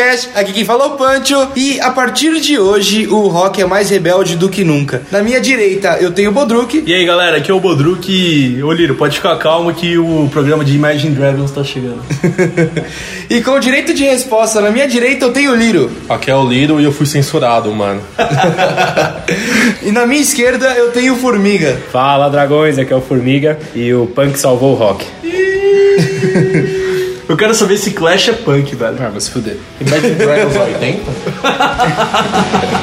Aqui quem falou é o Pancho. E a partir de hoje, o rock é mais rebelde do que nunca. Na minha direita, eu tenho o Bodruk. E aí galera, aqui é o Bodruk. Ô Liro, pode ficar calmo que o programa de Imagine Dragons tá chegando. e com o direito de resposta na minha direita, eu tenho o Liro. Aqui é o Liro e eu fui censurado, mano. e na minha esquerda, eu tenho o Formiga. Fala dragões, aqui é o Formiga e o punk salvou o rock. Eu quero saber se Clash é punk, velho. Ah, vai se fuder. Imagine Dragons 80?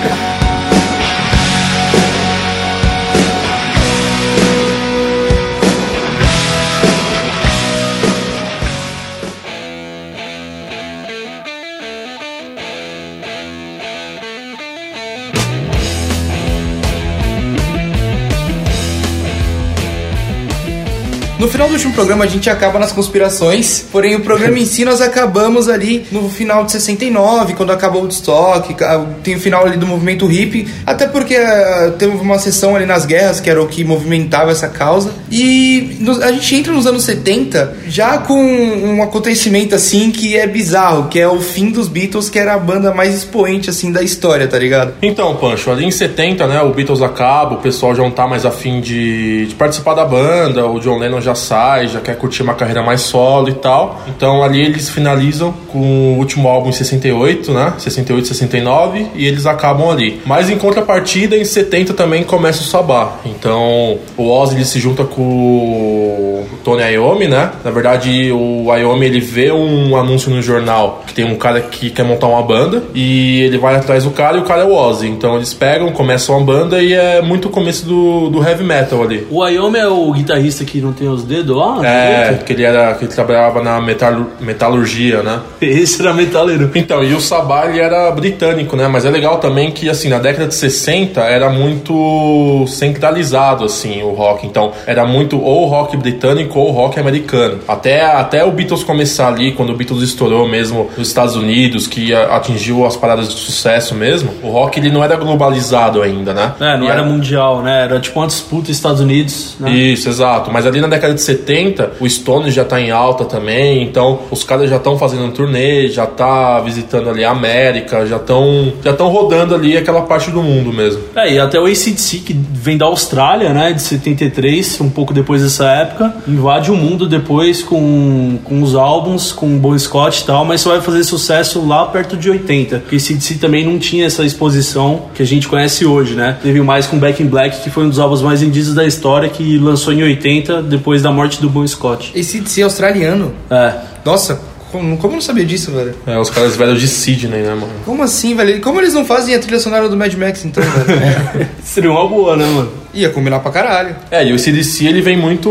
No final do último programa a gente acaba nas conspirações, porém o programa em si nós acabamos ali no final de 69, quando acabou o Woodstock, tem o final ali do movimento hippie, até porque uh, teve uma sessão ali nas guerras que era o que movimentava essa causa. E a gente entra nos anos 70 já com um acontecimento assim que é bizarro, que é o fim dos Beatles, que era a banda mais expoente assim da história, tá ligado? Então, Pancho, ali em 70, né, o Beatles acaba, o pessoal já não tá mais afim de, de participar da banda, o John Lennon já já sai, já quer curtir uma carreira mais solo e tal. Então ali eles finalizam com o último álbum em 68, né? 68, 69 e eles acabam ali. Mas em contrapartida, em 70 também começa o Sabá. Então o Ozzy ele se junta com o Tony Iommi, né? Na verdade, o Iommi ele vê um anúncio no jornal que tem um cara que quer montar uma banda e ele vai atrás do cara e o cara é o Ozzy. Então eles pegam, começam uma banda e é muito o começo do, do heavy metal ali. O Iommi é o guitarrista que não tem os dedos lá? É, que ele, era, que ele trabalhava na metal, metalurgia, né? Esse era metaleiro. Então, e o Sabá ele era britânico, né? Mas é legal também que, assim, na década de 60 era muito centralizado, assim, o rock. Então, era muito ou rock britânico ou rock americano. Até, até o Beatles começar ali, quando o Beatles estourou mesmo nos Estados Unidos, que atingiu as paradas de sucesso mesmo, o rock ele não era globalizado ainda, né? É, não era, era, mundial, né? Era tipo uma disputa Estados Unidos. Né? Isso, exato. Mas ali na década de 70, o Stone já tá em alta também, então os caras já estão fazendo um turnê, já tá visitando ali a América, já estão já estão rodando ali aquela parte do mundo mesmo. É, e até o ACDC, que vem da Austrália, né, de 73, um pouco depois dessa época, invade o mundo depois com, com os álbuns, com o Bon Scott e tal, mas só vai fazer sucesso lá perto de 80, porque ACDC também não tinha essa exposição que a gente conhece hoje, né? Teve mais com Back in Black, que foi um dos álbuns mais vendidos da história, que lançou em 80, depois da morte do Bon Scott. Esse de ser australiano? É. Nossa, como, como eu não sabia disso, velho? É, os caras velhos de Sydney, né, mano? Como assim, velho? Como eles não fazem a trilha sonora do Mad Max, então, velho? Seria uma boa, né, mano? Ia combinar pra caralho. É, e o CDC ele vem muito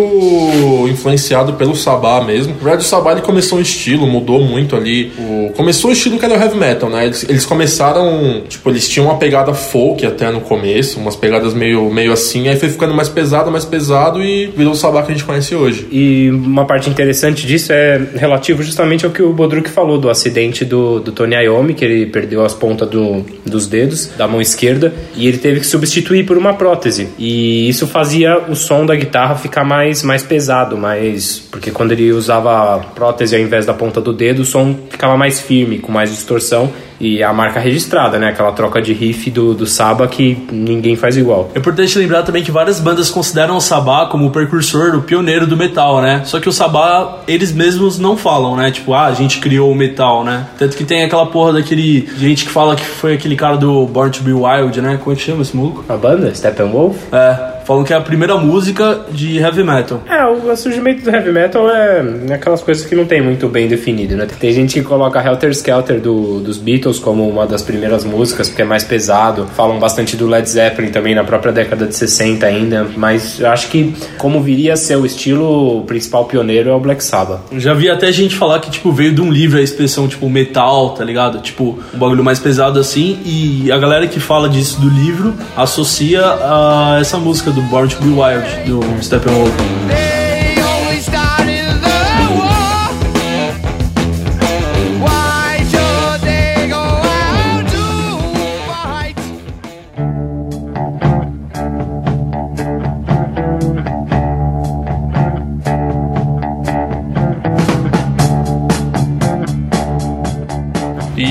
influenciado pelo Sabá mesmo. Na verdade, o Sabá ele começou um estilo, mudou muito ali. O... Começou o estilo que era o heavy metal, né? Eles, eles começaram, tipo, eles tinham uma pegada folk até no começo, umas pegadas meio, meio assim, aí foi ficando mais pesado, mais pesado e virou o Sabá que a gente conhece hoje. E uma parte interessante disso é relativo justamente ao que o Bodruk falou do acidente do, do Tony Iommi, que ele perdeu as pontas do, dos dedos, da mão esquerda, e ele teve que substituir por uma prótese. E isso fazia o som da guitarra ficar mais, mais pesado, mais porque quando ele usava prótese ao invés da ponta do dedo, o som ficava mais firme, com mais distorção e a marca registrada, né? Aquela troca de riff do, do Saba que ninguém faz igual. É importante lembrar também que várias bandas consideram o Sabá como o precursor, o pioneiro do metal, né? Só que o Sabá, eles mesmos não falam, né? Tipo, ah, a gente criou o metal, né? Tanto que tem aquela porra daquele gente que fala que foi aquele cara do Born to Be Wild, né? Como é que chama esse maluco? A banda? Steppenwolf? É. Falam que é a primeira música de heavy metal. É, o surgimento do heavy metal é aquelas coisas que não tem muito bem definido, né? Tem gente que coloca Helter Skelter do, dos Beatles como uma das primeiras músicas, porque é mais pesado. Falam bastante do Led Zeppelin também na própria década de 60 ainda, mas eu acho que como viria a ser o estilo, o principal pioneiro é o Black Sabbath. Já vi até gente falar que, tipo, veio de um livro a expressão, tipo, metal, tá ligado? Tipo, um bagulho mais pesado assim, e a galera que fala disso do livro associa a essa música do Born to Be Wild, do Steppenwolf.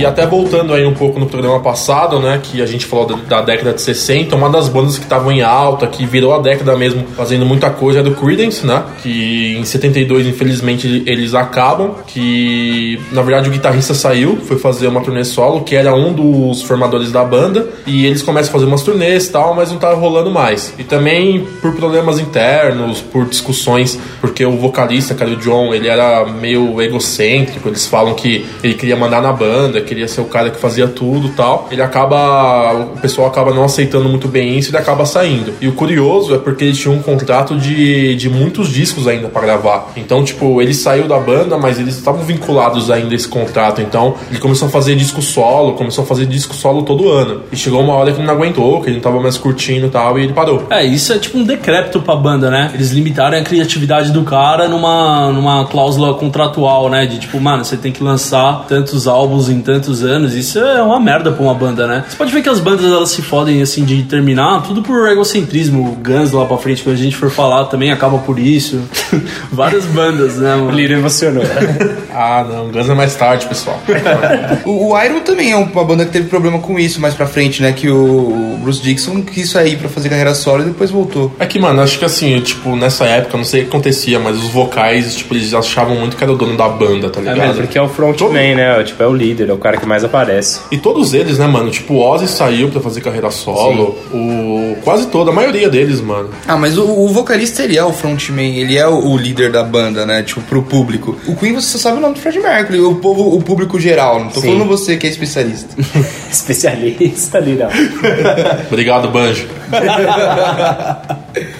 Até voltando aí um pouco no programa passado, né, que a gente falou da, da década de 60, uma das bandas que estavam em alta, que virou a década mesmo fazendo muita coisa é do Creedence, né, que em 72 infelizmente eles acabam, que na verdade o guitarrista saiu, foi fazer uma turnê solo, que era um dos formadores da banda, e eles começam a fazer umas turnês e tal, mas não tá rolando mais. E também por problemas internos, por discussões, porque o vocalista, cara, o John, ele era meio egocêntrico, eles falam que ele queria mandar na banda, queria ser o cara que fazia tudo tal. Ele acaba. O pessoal acaba não aceitando muito bem isso e ele acaba saindo. E o curioso é porque ele tinha um contrato de, de muitos discos ainda para gravar. Então, tipo, ele saiu da banda, mas eles estavam vinculados ainda a esse contrato. Então, ele começou a fazer disco solo, começou a fazer disco solo todo ano. E chegou uma hora que ele não aguentou, que ele não tava mais curtindo e tal, e ele parou. É, isso é tipo um decrépito pra banda, né? Eles limitaram a criatividade do cara numa, numa cláusula contratual, né? De tipo, mano, você tem que lançar tantos álbuns em tantos anos. Isso é uma merda pra uma banda, né? Você pode ver que as bandas elas se fodem assim de terminar, tudo por egocentrismo. O Guns lá pra frente, quando a gente for falar, também acaba por isso. Várias bandas, né, O mano? Liro emocionou. Ah, não, Guns é mais tarde, pessoal. O, o Iron também é uma banda que teve problema com isso mais pra frente, né? Que o Bruce Dixon quis sair pra fazer carreira solo e depois voltou. É que, mano, acho que assim, tipo, nessa época, não sei o que acontecia, mas os vocais, tipo, eles achavam muito que era o dono da banda, tá É ligado? mesmo, porque é o frontman, né? Tipo, é o líder, é o cara que mais aparece. E todos eles, né, mano? Tipo, o Ozzy saiu pra fazer carreira solo. O... Quase toda, a maioria deles, mano. Ah, mas o, o vocalista ele é o frontman, ele é o, o líder da banda, né? Tipo, pro público. O Queen você só sabe o nome do Fred Mercury, o povo, o público geral. Não tô Sim. falando você que é especialista. Especialista ali, não. Obrigado, Banjo.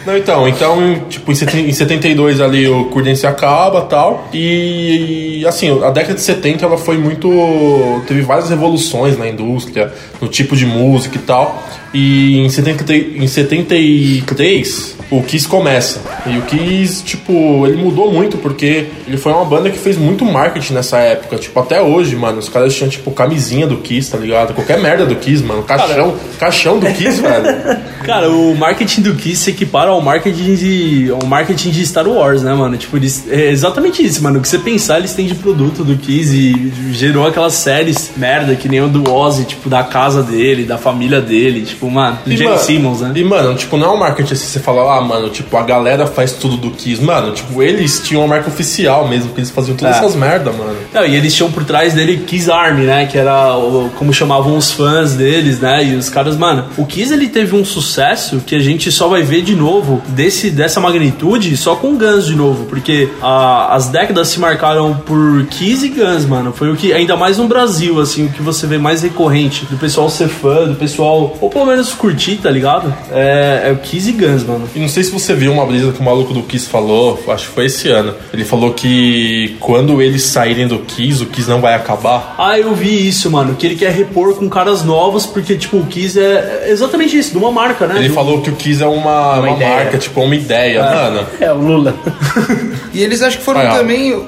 Não, então, então, tipo, em seten- em 72 ali o Creedence acaba tal. E, assim, a década de 70 ela foi muito. Teve várias revoluções na indústria, no tipo de música e tal. E em, 70, em 73 o Kiss começa. E o Kiss, tipo, ele mudou muito porque ele foi uma banda que fez muito marketing nessa época. Tipo, até hoje, mano, os caras tinham, tipo, camisinha do Kiss, tá ligado? Qualquer merda do Kiss, mano. Caixão, caixão do Kiss, velho. Cara, o marketing do Kiss se equipara ao marketing de ao marketing de Star Wars, né, mano? Tipo, eles, é exatamente isso, mano. O que você pensar, eles têm de produto do Kiss e gerou aquelas séries merda que nem o do Ozzy, tipo, da casa dele, da família dele, tipo, mano, do E, Gene mano, Simmons, né? E, mano, tipo, não é um marketing assim, você fala, ah, mano, tipo, a galera faz tudo do Kiss. Mano, tipo, eles tinham uma marca oficial mesmo, que eles faziam todas É. essas merda, mano. Não, e eles tinham por trás dele Kiss Army, né? Que era o- como chamavam os fãs deles, né? E os caras, mano, o Kiss ele teve um sucesso que a gente só vai ver de novo desse, dessa magnitude só com Guns de novo, porque a- as décadas se marcaram por Kiss e Guns, mano. Foi o que, ainda mais no Brasil, assim, o que você vê mais recorrente do pessoal ser fã, do pessoal, ou pelo menos curtir, tá ligado? É, é o Kiss e Guns, mano. E não sei se você viu uma brisa que o maluco do Kiss falou, acho que foi esse ano. Ele falou que quando eles saírem do Kiss, o Kiss não vai acabar. Ah, eu vi isso, mano. Que ele quer repor com caras novos, porque, tipo, o Kiss é é exatamente isso, de uma marca, né? Ele Do- falou que o Kiss é uma, uma, ideia. marca, tipo, uma ideia, mano. É o Lula. E eles acho que foram Vai, ó. também.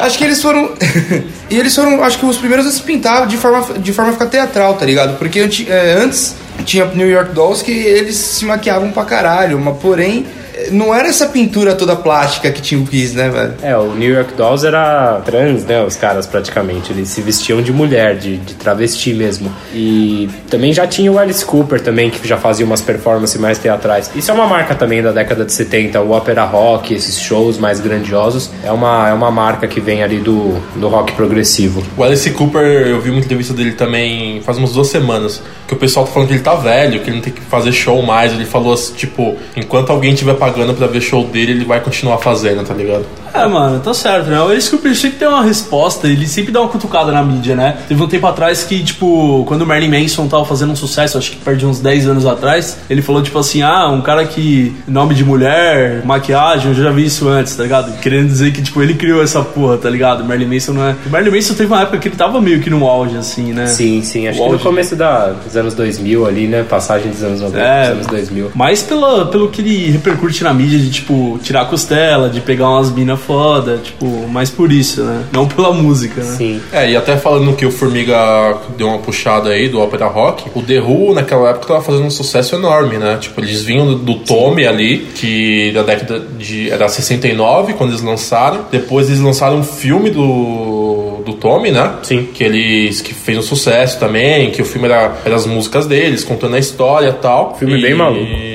acho que eles foram. e eles foram, acho que os primeiros a se pintar de forma, de forma a ficar teatral, tá ligado? Porque anti- é, antes tinha New York Dolls que eles se maquiavam pra caralho, mas porém. Não era essa pintura toda plástica que tinha o Kiss, né, velho? É, o New York Dolls era trans, né? Os caras praticamente. Eles se vestiam de mulher, de, de travesti mesmo. E também já tinha o Alice Cooper também, que já fazia umas performances mais teatrais. Isso é uma marca também da década de 70, o ópera rock, esses shows mais grandiosos. É uma, é uma marca que vem ali do, do rock progressivo. O Alice Cooper, eu vi uma entrevista dele também faz umas duas semanas. Que o pessoal tá falando que ele tá velho, que ele não tem que fazer show mais. Ele falou assim, tipo, enquanto alguém tiver pagando pra ver show dele, ele vai continuar fazendo, tá ligado? É, mano, tá certo, né? O Alice Cooper sempre tem uma resposta, ele sempre dá uma cutucada na mídia, né? Teve um tempo atrás que, tipo, quando o Marilyn Manson tava fazendo um sucesso, acho que perde uns 10 anos atrás, ele falou, tipo assim, ah, um cara que. nome de mulher, maquiagem, eu já vi isso antes, tá ligado? Querendo dizer que, tipo, ele criou essa porra, tá ligado? O Marilyn Manson não é. O Marilyn Manson teve uma época que ele tava meio que no auge, assim, né? Sim, sim. Acho O que no auge. começo da, dos anos 2000 ali, né? Passagem dos anos 90 É. dos anos 2000. Mais pela, pelo que ele repercute na mídia de, tipo, tirar a costela, de pegar umas minas foda, tipo, mais por isso, né? Não pela música, né? Sim. É, e até falando que o Formiga deu uma puxada aí do ópera rock, o The Who naquela época tava fazendo um sucesso enorme, né? Tipo, eles vinham do, do Tommy ali, que da década de. era 69 quando eles lançaram. Depois eles lançaram um filme do. do Tommy, né? Sim. Que eles que fez um sucesso também, que o filme era, era as músicas deles, contando a história e tal. Filme e... bem maluco.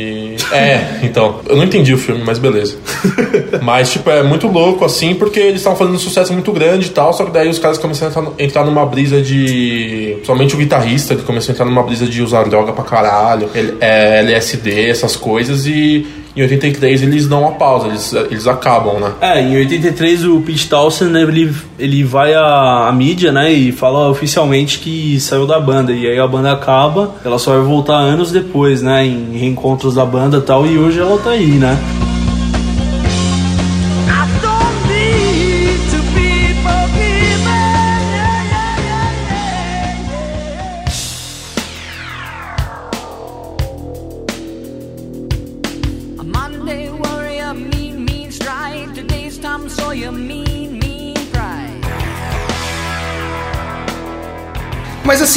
É, então, eu não entendi o filme, mas beleza. mas, tipo, é muito louco, assim, porque eles estavam fazendo um sucesso muito grande e tal, só que daí os caras começaram a entrar, numa brisa de. Principalmente o guitarrista, ele começou a entrar numa brisa de usar droga pra caralho, é, LSD, essas coisas, e em 83 eles dão uma pausa, eles, eles acabam, né? É, em 83 o Pete Townsend ele, ele vai à, à mídia, né, e fala oficialmente que saiu da banda. E aí a banda acaba, ela só vai voltar anos depois, né, em reencontros da banda e tal, e hoje ela tá aí, né?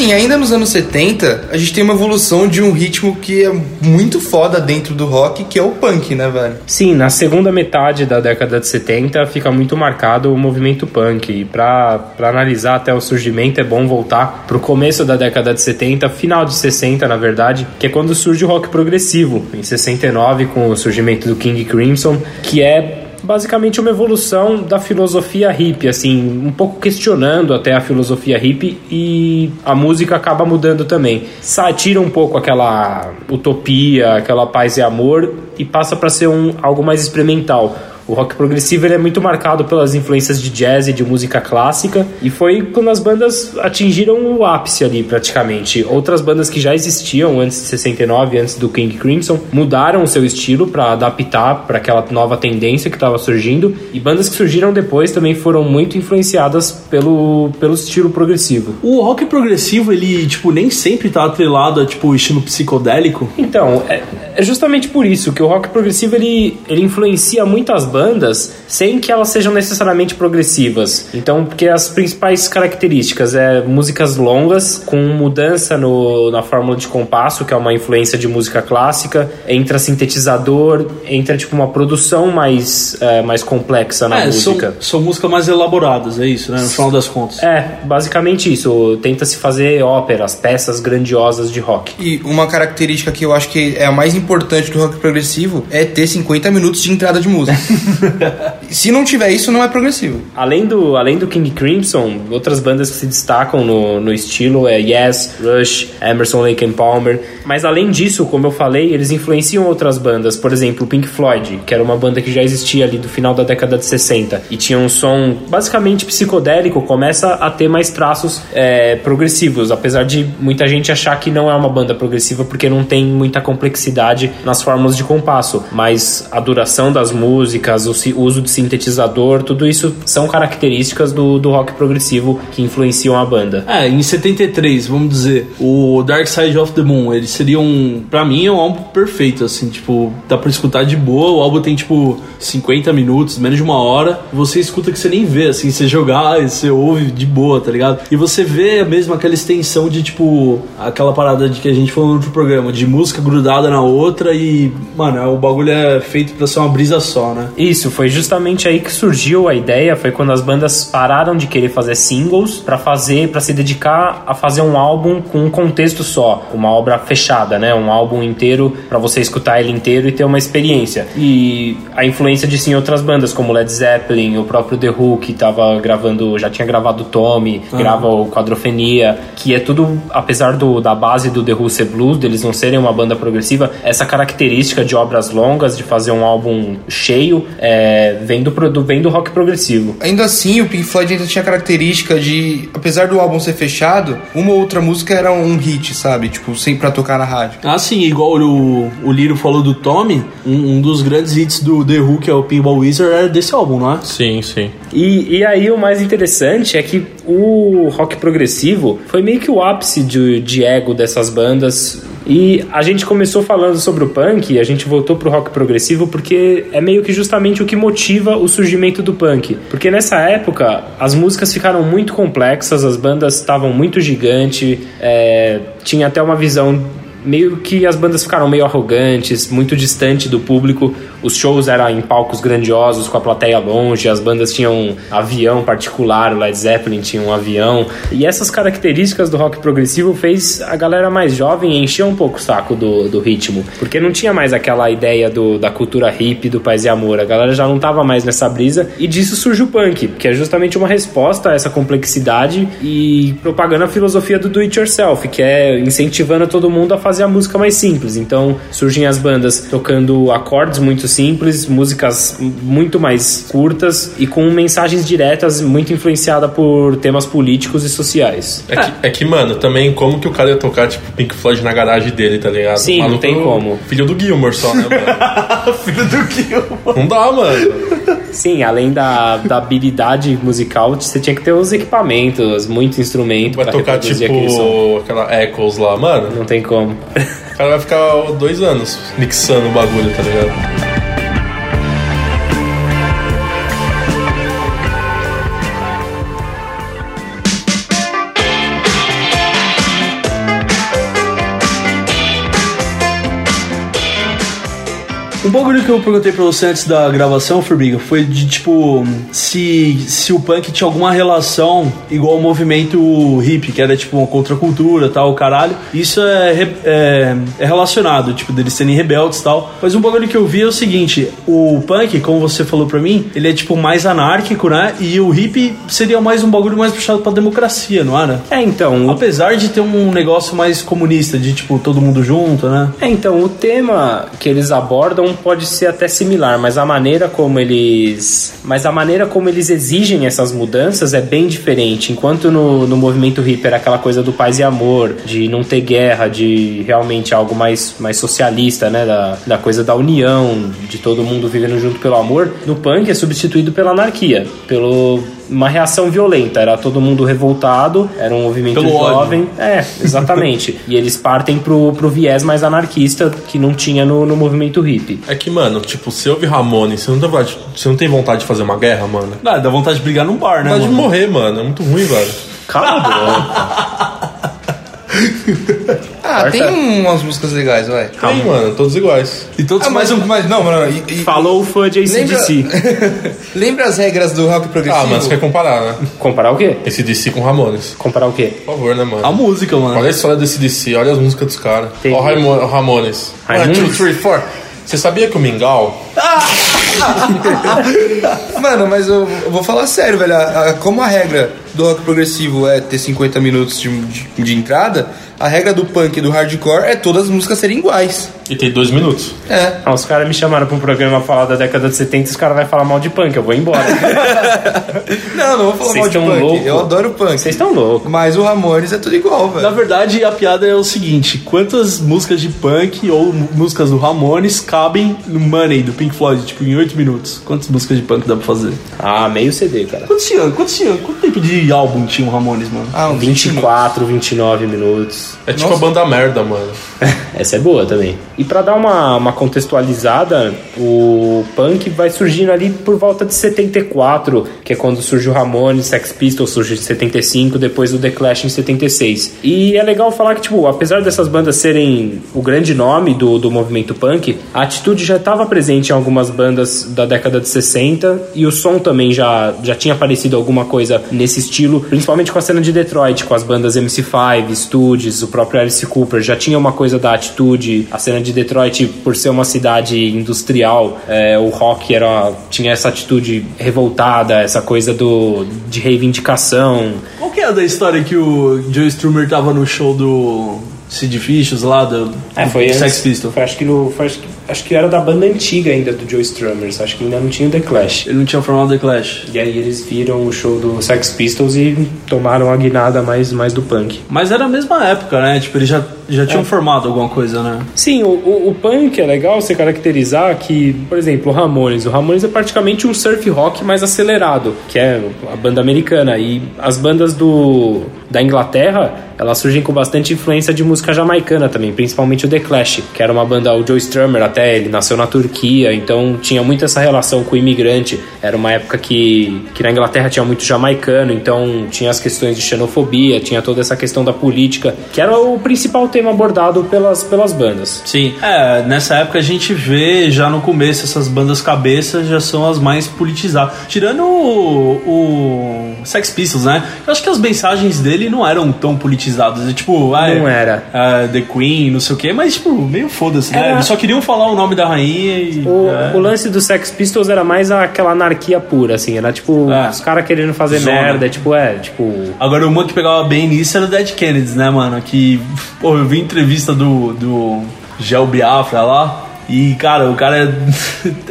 Assim, ainda nos anos 70, a gente tem uma evolução de um ritmo que é muito foda dentro do rock, que é o punk, né, velho? Sim, na segunda metade da década de 70 fica muito marcado o movimento punk. E pra, pra analisar até o surgimento é bom voltar pro começo da década de 70, final de 60, na verdade, que é quando surge o rock progressivo, em 69, com o surgimento do King Crimson, que é basicamente uma evolução da filosofia hippie, assim, um pouco questionando até a filosofia hippie e a música acaba mudando também. Sai, tira um pouco aquela utopia, aquela paz e amor e passa para ser um algo mais experimental. O rock progressivo ele é muito marcado pelas influências de jazz e de música clássica e foi quando as bandas atingiram o ápice ali praticamente. Outras bandas que já existiam antes de 69, antes do King Crimson, mudaram o seu estilo para adaptar para aquela nova tendência que estava surgindo e bandas que surgiram depois também foram muito influenciadas pelo, pelo estilo progressivo. O rock progressivo, ele, tipo, nem sempre tá atrelado a, tipo, estilo psicodélico. Então, é, é justamente por isso que o rock progressivo ele, ele influencia muito as bandas sem que elas sejam necessariamente progressivas. Então, porque as principais características é músicas longas, com mudança no, na fórmula de compasso, que é uma influência de música clássica, entra sintetizador, entra tipo uma produção mais, é, mais complexa na é, são, música. são músicas mais elaboradas, é isso, né? No final das contas. É, basicamente isso. Tenta-se fazer óperas, peças grandiosas de rock. E uma característica que eu acho que é a mais importante do rock progressivo é ter 50 minutos de entrada de música. Se não tiver isso, não é progressivo. Além do, além do King Crimson, outras bandas que se destacam no, no estilo é Yes, Rush, Emerson, Lake and Palmer. Mas além disso, como eu falei, eles influenciam outras bandas. Por exemplo, Pink Floyd, que era uma banda que já existia ali do final da década de 60 e tinha um som basicamente psicodélico, começa a ter mais traços é, progressivos, apesar de muita gente achar que não é uma banda progressiva porque não tem muita complexidade nas fórmulas de compasso. Mas a duração das músicas, o uso de sintetizador, tudo isso são características do, do rock progressivo que influenciam a banda. É, em 73, vamos dizer, o Dark Side of the Moon, ele seria um. Pra mim, é um álbum perfeito, assim, tipo, dá pra escutar de boa. O álbum tem, tipo, 50 minutos, menos de uma hora. Você escuta que você nem vê, assim, você jogar você ouve de boa, tá ligado? E você vê mesmo aquela extensão de, tipo, aquela parada de que a gente falou no outro programa, de música grudada na outra e, mano, o bagulho é feito pra ser uma brisa só, né? Isso, foi justamente aí que surgiu a ideia, foi quando as bandas pararam de querer fazer singles pra fazer, para se dedicar a fazer um álbum com um contexto só, uma obra fechada, né? Um álbum inteiro pra você escutar ele inteiro e ter uma experiência. E a influência de sim outras bandas como Led Zeppelin, o próprio The Who que tava gravando, já tinha gravado Tommy, grava o Quadrofenia, que é tudo apesar do, da base do The Who ser blues, deles não serem uma banda progressiva, essa característica de obras longas, de fazer um álbum cheio, é, vem, do, produ- vem do rock progressivo. Ainda assim, o Pink Floyd ainda tinha a característica de, apesar do álbum ser fechado, uma ou outra música era um hit, sabe? Tipo, sempre pra tocar na rádio. Ah, sim, igual o, o Liro falou do Tommy, um, um dos grandes hits do The Who, que é o Pinball Wizard, era desse álbum, não é? Sim, sim. E, e aí o mais interessante é que o rock progressivo foi meio que o ápice de, de ego dessas bandas. E a gente começou falando sobre o punk a gente voltou pro rock progressivo porque é meio que justamente o que motiva o surgimento do punk. Porque nessa época as músicas ficaram muito complexas, as bandas estavam muito gigantes, é, tinha até uma visão meio que as bandas ficaram meio arrogantes, muito distante do público. Os shows eram em palcos grandiosos, com a plateia longe, as bandas tinham um avião particular, o Led Zeppelin tinha um avião. E essas características do rock progressivo fez a galera mais jovem encher um pouco o saco do, do ritmo. Porque não tinha mais aquela ideia do, da cultura hippie, do paz e amor. A galera já não tava mais nessa brisa. E disso surge o punk, que é justamente uma resposta a essa complexidade e propagando a filosofia do do it yourself, que é incentivando todo mundo a fazer a música mais simples. Então surgem as bandas tocando acordes muito simples, músicas muito mais curtas e com mensagens diretas, muito influenciada por temas políticos e sociais. É que, é que, mano, também como que o cara ia tocar, tipo, Pink Floyd na garagem dele, tá ligado? Sim, não tem como. Filho do Gilmore só, né, mano? Filho do Kill. Não dá, mano. Sim, além da, da habilidade musical, você tinha que ter os equipamentos, muito instrumento Vai tocar, reproduzir aquele som. tipo, aquela Echoes lá, mano. Não tem como. O cara vai ficar dois anos mixando o bagulho, tá ligado? Bagulho que eu perguntei pra você antes da gravação, Formiga, foi de tipo se, se o punk tinha alguma relação igual ao movimento hippie, que era tipo uma contracultura tal, caralho. Isso é, é, é relacionado, tipo, deles serem rebeldes e tal. Mas um bagulho que eu vi é o seguinte: o punk, como você falou pra mim, ele é tipo mais anárquico, né? E o hippie seria mais um bagulho mais puxado pra democracia, não era? É, então, o Apesar de ter um negócio mais comunista, de tipo todo mundo junto, né? É, então, o tema que eles abordam pode ser até similar, mas a maneira como eles. Mas a maneira como eles exigem essas mudanças é bem diferente. Enquanto no, no movimento hippie era aquela coisa do paz e amor, de não ter guerra, de realmente algo mais, mais socialista, né? Da, da coisa da união, de todo mundo vivendo junto pelo amor, no punk é substituído pela anarquia, pelo. Uma reação violenta, era todo mundo revoltado, era um movimento Pelo ódio. jovem, é, exatamente. e eles partem pro, pro viés mais anarquista que não tinha no, no movimento hippie. É que, mano, tipo, você ouve Ramone, você não, tem vontade, você não tem vontade de fazer uma guerra, mano? Ah, dá vontade de brigar num bar, né? Vontade de mano? morrer, mano. É muito ruim, velho. Cala a boca. Ah, tem umas músicas legais, vai. Tem, mano, todos iguais. E todos Ah, mais um. mas não, mano. E, e- Falou o fã de lembra, ACDC. lembra as regras do rock progressivo? Ah, mas você quer comparar, né? Comparar o quê? Esse DC com Ramones. Comparar o quê? Por favor, né, mano? A música, mano. Olha a história desse DC, olha as músicas dos caras. Ó o Ramo- o Ramones. Raimundos? One, two, three, four. Você sabia que o Mingau... Mano, mas eu, vou falar sério, velho. Como a regra do rock progressivo é ter 50 minutos de, de, de entrada, a regra do punk e do hardcore é todas as músicas serem iguais. E tem dois minutos. É. Ah, os caras me chamaram pra um programa falar da década de 70 e os caras vão falar mal de punk, eu vou embora. Não, não vou falar Vocês mal de punk. louco. Eu adoro punk. Vocês estão loucos. Mas o Ramones é tudo igual, velho. Na verdade, a piada é o seguinte: quantas músicas de punk ou músicas do Ramones cabem no Money do Pink Floyd, tipo, em 8 minutos? Quantas músicas de punk dá pra fazer? Ah, meio CD, cara. Quantos tinha? Quantos tinha? Quanto tempo de álbum tinha o Ramones, mano? Ah, uns 20 minutos. 24, 29 minutos. É tipo Nossa. a banda merda, mano. Essa é boa também. E pra dar uma, uma contextualizada, o punk vai surgindo ali por volta de 74, que é quando surge o Ramones, Sex Pistols surge em 75, depois o The Clash em 76. E é legal falar que, tipo, apesar dessas bandas serem o grande nome do, do movimento punk, a atitude já estava presente em algumas bandas da década de 60 e o som também já, já tinha aparecido alguma coisa nesse estilo, principalmente com a cena de Detroit, com as bandas MC5, Studios, o próprio Alice Cooper, já tinha uma coisa da atitude. A cena de Detroit, por ser uma cidade industrial, é, o rock era, tinha essa atitude revoltada, essa coisa do, de reivindicação. Qual que é a da história que o Joe Strummer tava no show do Sid Vicious lá, do, É, foi Sex Pistols? Foi, acho, que no, foi, acho, que, acho que era da banda antiga ainda do Joe Strummers, acho que ainda não tinha o The Clash. Ele não tinha formado The Clash. E aí eles viram o show do Sex Pistols e tomaram a guinada mais, mais do punk. Mas era a mesma época, né? Tipo, eles já, já tinham formado alguma coisa, né? Sim, o, o, o punk é legal você caracterizar que, por exemplo, o Ramones. O Ramones é praticamente um surf rock mais acelerado, que é a banda americana. E as bandas do, da Inglaterra, elas surgem com bastante influência de música jamaicana também, principalmente o The Clash, que era uma banda, o Joe Strummer até, ele nasceu na Turquia, então tinha muito essa relação com o imigrante. Era uma época que, que na Inglaterra tinha muito jamaicano, então tinha as questões de xenofobia, tinha toda essa questão da política, que era o principal tema abordado pelas, pelas bandas. Sim, é, nessa época a gente vê já no começo essas bandas cabeças já são as mais politizadas. Tirando o, o Sex Pistols, né? Eu acho que as mensagens dele não eram tão politizadas. É, tipo, ah, Não era. ah, The Queen, não sei o quê, mas tipo, meio foda-se, né? Eles só queriam falar o nome da rainha e. O, é. o lance do Sex Pistols era mais aquela anarquia pura, assim, era tipo, É. os caras querendo fazer Zona. merda, tipo, é, tipo, Agora, uma que pegava bem nisso era o Dead Kennedys, né, mano? Que, pô, eu vi entrevista do, do Gel Biafra lá. E, cara, o cara é...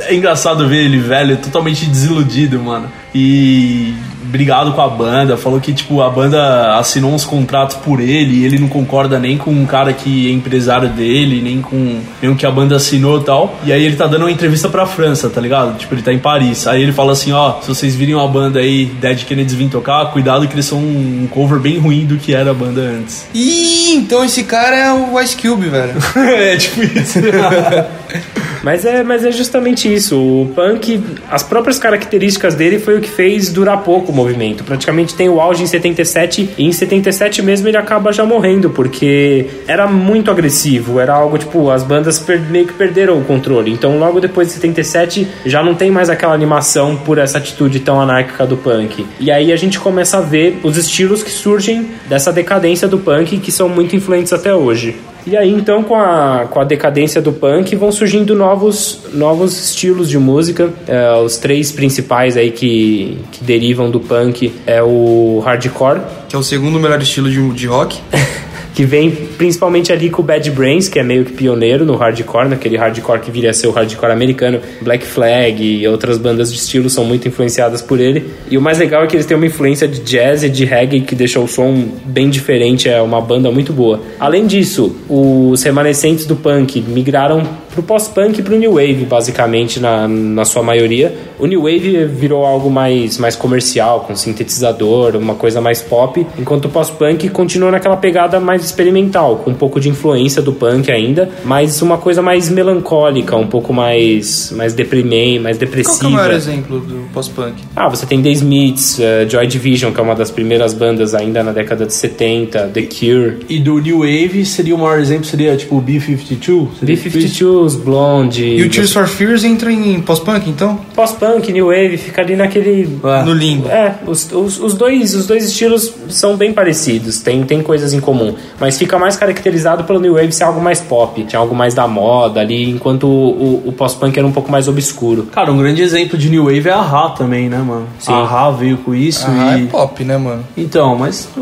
é engraçado ver ele, velho, totalmente desiludido, mano. E brigado com a banda, falou que, tipo, a banda assinou uns contratos por ele e ele não concorda nem com um cara que é empresário dele, nem com nem o que a banda assinou e tal. E aí ele tá dando uma entrevista pra França, tá ligado? Tipo, ele tá em Paris. Aí ele fala assim, ó, se vocês virem uma banda aí, Dead Kennedys vir tocar, cuidado que eles são um cover bem ruim do que era a banda antes. Ih, então esse cara é o Ice Cube, velho. é, tipo isso. Mas é, mas é justamente isso. O punk, as próprias características dele foi o que fez durar pouco o movimento. Praticamente tem o auge em 77 e em 77 mesmo ele acaba já morrendo, porque era muito agressivo. Era algo tipo, as bandas meio que perderam o controle. Então logo depois de 77 já não tem mais aquela animação por essa atitude tão anárquica do punk. E aí a gente começa a ver os estilos que surgem dessa decadência do punk que são muito influentes até hoje. E aí, então, com a, com a decadência do punk, vão surgindo novos, novos estilos de música. É, os três principais aí que, que derivam do punk é o hardcore, Que é o segundo melhor estilo de, de rock. que vem principalmente ali com o Bad Brains, que é meio que pioneiro no hardcore, naquele hardcore que viria a ser o hardcore americano. Black Flag e outras bandas de estilo são muito influenciadas por ele. E o mais legal é que eles têm uma influência de jazz e de reggae que deixa o som bem diferente, é uma banda muito boa. Além disso, os remanescentes do punk migraram pro pós-punk e pro new wave, basicamente, na, na sua maioria. O new wave virou algo mais, mais comercial, com sintetizador, uma coisa mais pop, enquanto o pós-punk continuou naquela pegada mais experimental, com um pouco de influência do punk ainda, mas uma coisa mais melancólica, um pouco mais, mais deprimente, mais Qual depressiva. que é o maior exemplo do pós-punk? Ah, você tem The Smiths, eh, Joy Division, que é uma das primeiras bandas ainda na década de 70, The Cure, e do New Wave seria o maior exemplo, seria tipo o B-52? Seria tipo isso? B-52s, Blonde... E o Tears for Fears entra em pós-punk, então? Pós-punk, New Wave, fica ali naquele... É. No limbo. É, os, os, os dois, os dois estilos são bem parecidos, tem, tem coisas em comum, mas fica mais caracterizado pelo New Wave ser algo mais pop, tinha algo mais da moda ali, enquanto o, o, o pós-punk era um pouco mais obscuro. Cara, um grande exemplo de New Wave é a Ra também, né, mano? Sim. A Ra veio com isso Ah, e... é pop, né, mano? Então, mas o,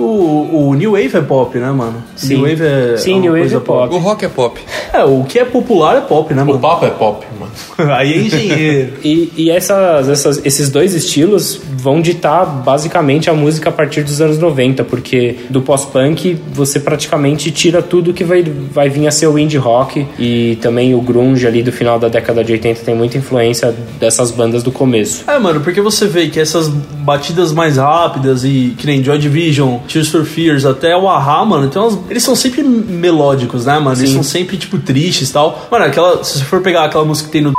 o New Wave é pop, né, mano? Sim. New Wave é. Sim, é New Wave coisa é pop. O rock é pop. É, o que é popular é pop, né, O mano? papo é pop, mano. Aí é engenheiro. E, e essas, essas- esses dois estilos vão ditar basicamente a música a partir dos anos 90, porque do pós-punk você praticamente tira tudo que vai, vai vir a ser o indie rock e também o grunge ali do final da década de 80 tem muita influência dessas bandas do começo. É, mano, porque você vê que essas batidas mais rápidas e que nem Joy Division, Tears for Fears, até o Aha, mano, então elas- eles são sempre melódicos, né, mano? Eles Sim. são sempre, tipo, tristes e tal. Mano, aquela, se você for pegar aquela música que tem no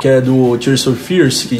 que é do Tears for Fears, que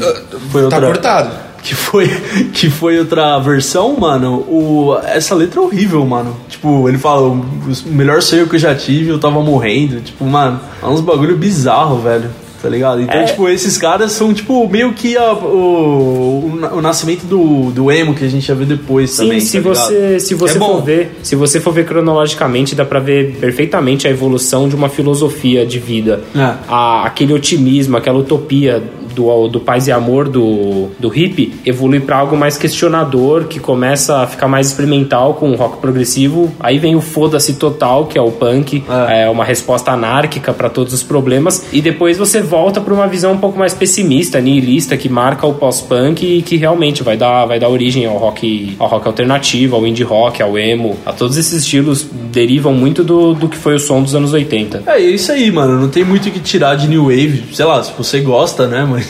foi outra... Tá cortado. que foi que foi outra versão, mano, o, essa letra é horrível, mano. Tipo, ele fala, o melhor sonho que eu já tive, eu tava morrendo. Tipo, mano, é uns bagulho bizarro, velho. Tá ligado? Então, É. tipo, esses caras são, tipo, meio que a- o, o, na- o nascimento do, do emo que a gente ia ver depois Sim, também. se tá você, se você É for ver, se você for ver cronologicamente, dá pra ver perfeitamente a evolução de uma filosofia de vida. É. A- aquele otimismo, aquela utopia do, do paz e amor do, do hippie evolui pra algo mais questionador, que começa a ficar mais experimental com o rock progressivo. Aí vem o foda-se total, que é o punk, É. é, uma resposta anárquica pra todos os problemas. E depois você volta pra uma visão um pouco mais pessimista, nihilista, que marca o pós-punk e que realmente vai dar, vai dar origem ao rock, ao rock alternativo, ao indie rock, ao emo. A todos esses estilos derivam muito do, do que foi o som dos anos 80. É isso aí, mano. Não tem muito o que tirar de New Wave. Sei lá, se você gosta, né? Mas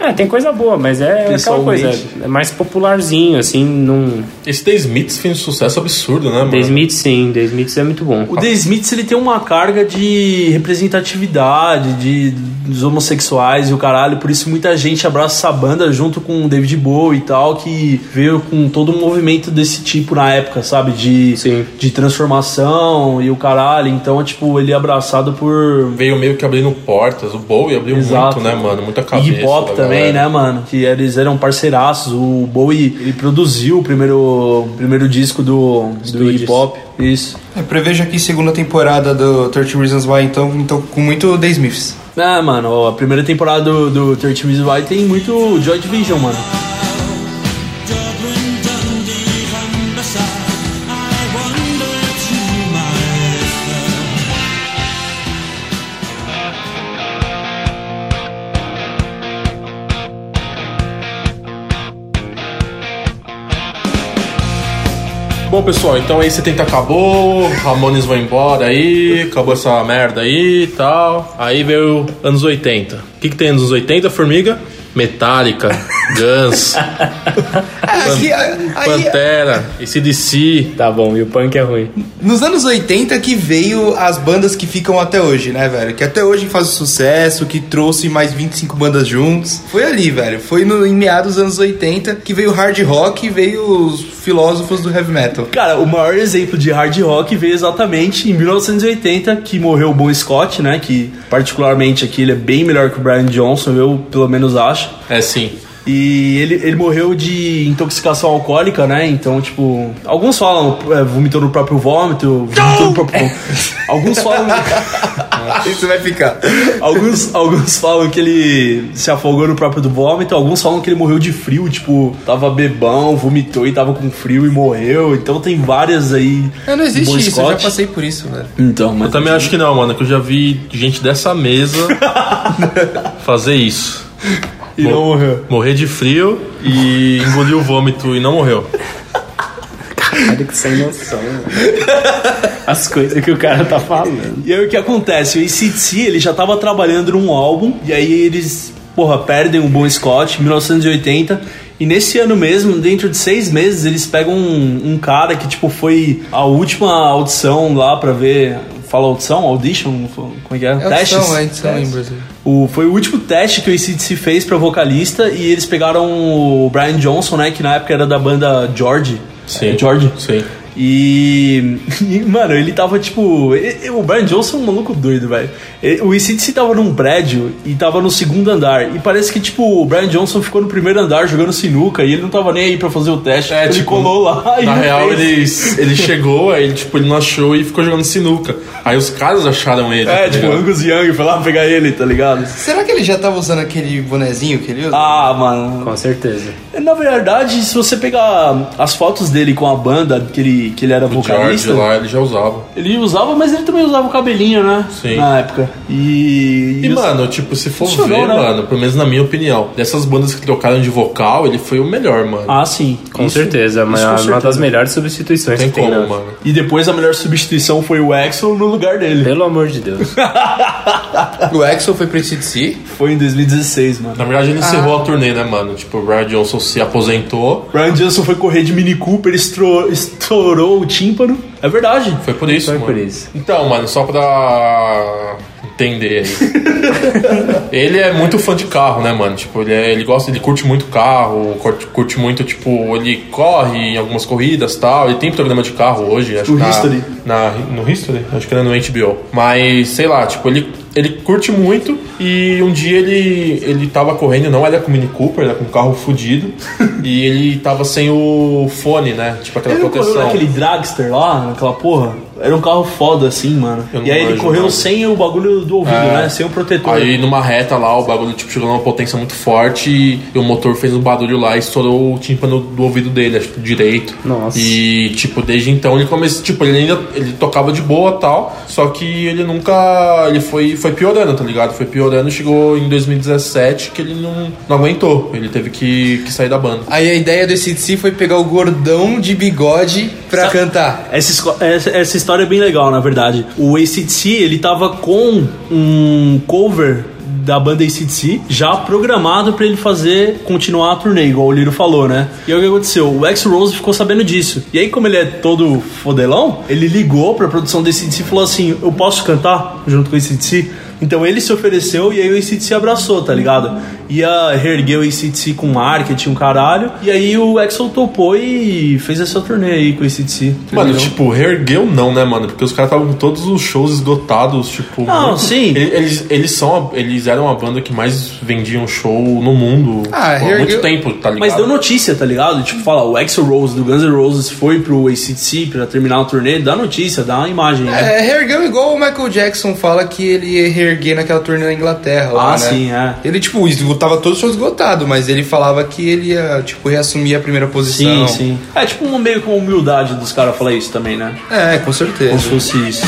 É, tem coisa boa, mas é aquela coisa. É mais popularzinho, assim, num. Esse The Smiths fez um sucesso absurdo, né, mano? The Smith, sim, The Smith é muito bom. O The Smiths ele tem uma carga de representatividade de dos homossexuais e o caralho, por isso muita gente abraça essa banda junto com o David Bowie e tal, que veio com todo um movimento desse tipo na época, sabe? De, Sim. de transformação e o caralho. Então, tipo, ele é abraçado por Veio meio que abrindo portas. O Bowie abriu Exato. muito, né, mano? Muita cabeça. Iggy Pop da também, galera. né, mano? Que eles eram parceiraços. O Bowie, ele produziu o primeiro, primeiro disco do, do. Iggy Pop. Isso. Eu prevejo aqui segunda temporada do 30 Reasons Why, então, então com muito The Smiths. É, mano, a primeira temporada do, do 30 Reasons Why tem muito Joy Division, mano. Bom, pessoal, então aí 70 acabou, Ramones vão embora aí, acabou essa merda aí e tal. Aí veio anos 80. O que, que tem nos anos 80, Formiga? Metallica, Guns, Aqui, aí, Pantera, ACDC. Tá bom, e o punk é ruim. nos anos 80 que veio as bandas que ficam até hoje, né, velho? Que até hoje faz sucesso, que trouxe mais 25 bandas juntos. Foi ali, velho. Foi no, em meados dos anos 80 que veio o hard rock e veio os filósofos do heavy metal. Cara, o maior exemplo de hard rock veio exatamente em 1980, que morreu o Bon Scott, né? Que particularmente aqui ele é bem melhor que o Brian Johnson, eu pelo menos acho. É sim. E ele, ele morreu de intoxicação alcoólica, né? Então, tipo, alguns falam é, vomitou no próprio vômito, vomitou no próprio. Alguns falam. Isso vai ficar. Alguns, alguns falam que ele se afogou no próprio do vômito, alguns falam que ele morreu de frio, tipo, tava bebão, vomitou e tava com frio e morreu. Então tem várias aí. Não, não existe isso, eu já Scott. passei por isso, velho. Então, Eu mas também acho que não, mano, que eu já vi gente dessa mesa fazer isso. E não morreu. Morrer de frio e engolir o vômito e não morreu. Olha que sem noção. mano. As coisas que o cara tá falando. E aí o que acontece? O ACDC, ele já tava trabalhando num álbum, e aí eles, porra, perdem o Bon Scott, 1980, e nesse ano mesmo, dentro de seis meses, eles pegam um, um cara que, tipo, foi a última audição lá pra ver... Fala audição? Audition? Como é que é? É Testes? audição, é edição em Brasil. O, foi o último teste que o ACDC fez pra vocalista, e eles pegaram o Brian Johnson, né, que na época era da banda George. Sim. É George? Sim. E, e, mano, ele tava tipo. e- O Brian Johnson é um maluco doido, velho. O ICDC tava num prédio e tava no segundo andar. E parece que, tipo, o Brian Johnson ficou no primeiro andar jogando sinuca e ele não tava nem aí pra fazer o teste. É, ele tipo, colou lá e Na real, fez. ele, ele chegou, aí tipo, ele não achou e ficou jogando sinuca. Aí os caras acharam ele. É, tá tipo, ligado? Angus Young foi lá pegar ele, tá ligado? Será que ele já tava usando aquele bonezinho que ele usa? Ah, mano. Com certeza. Na verdade, se você pegar as fotos dele com a banda que ele, que ele era o George vocalista. lá, ele já usava. Ele usava, mas ele também usava o cabelinho, né? Sim. Na época. E. E, os- mano, tipo, se for ver, né? mano, pelo menos na minha opinião, dessas bandas que trocaram de vocal, ele foi o melhor, mano. Ah, sim. Com Isso- certeza. Mas uma certeza. das melhores substituições Tem que tem, como, né? mano. E depois a melhor substituição foi o Axel no lugar dele. Pelo amor de Deus. O Axel foi pra ACDC? Foi em 2016, mano. Na verdade, ele encerrou a turnê, né, mano? Tipo, o Brian Johnson se aposentou. Brian Johnson foi correr de Mini Cooper, estourou, estourou o tímpano. É verdade. Foi por isso, Foi mano. por isso. Então, mano, só pra entender aí. ele é muito fã de carro, né, mano? Tipo, ele, é- ele gosta, ele curte muito carro, curte, curte muito, tipo, ele corre em algumas corridas e tal. Ele tem programa de carro hoje, acho No que na- History. Na, no History? Acho que era no HBO. Mas, sei lá, tipo, ele, ele curte muito e um dia ele, ele tava correndo, não era com Mini Cooper, era com um carro fudido. e ele tava sem o fone, né? Tipo, aquela Ele não correu proteção. naquele dragster lá, naquela porra? Era um carro foda assim, mano. E aí ele correu nada. sem o bagulho do ouvido, É. né? Sem o protetor. Aí numa reta lá, o bagulho tipo, chegou numa potência muito forte e, e o motor fez um barulho lá e estourou o tímpano do ouvido dele, acho direito. Nossa. E, tipo, desde então ele começou, tipo, ele ainda ele tocava de boa tal, só que ele nunca. Ele foi, foi piorando, tá ligado? Foi piorando, chegou em 2017 que ele não, não aguentou. Ele teve que, que sair da banda. Aí a ideia do ACDC foi pegar o gordão de bigode pra Sa- cantar. Essa, essa história é bem legal, na verdade. O ACDC, ele tava com um cover da banda ACDC, já programado pra ele fazer, continuar a turnê, igual o Liro falou, né? E aí o que aconteceu? O X-Rose ficou sabendo disso. E aí, como ele é todo fodelão, ele ligou pra produção da ACDC e falou assim: Eu posso cantar junto com a ACDC? Então ele se ofereceu e aí o ACDC abraçou, tá ligado? Ia reerguer o ACDC com marketing, um caralho. E aí o Axel topou e fez essa turnê aí com o ACDC. Mano, tipo, reergueu não, né, mano? Porque os caras estavam com todos os shows esgotados, tipo. Não, muito- sim. Eles, eles, são. a- Eles eram a banda que mais vendiam show no mundo Ah, há reergueu- muito tempo, tá ligado? Mas deu notícia, tá ligado? Tipo, fala, o Axel Rose do Guns N' Roses foi pro ACDC pra terminar o turnê, dá notícia, dá uma imagem, né? É, reergueu igual o Michael Jackson fala que ele ia reerguer naquela turnê na Inglaterra lá, Ah, né? sim, é. Ele, tipo, esgotava todos os shows esgotados, mas ele falava que ele ia, tipo, reassumir a primeira Sim, posição. sim. É tipo um meio com humildade dos caras falar isso também, né? É, com certeza. Como se fosse isso.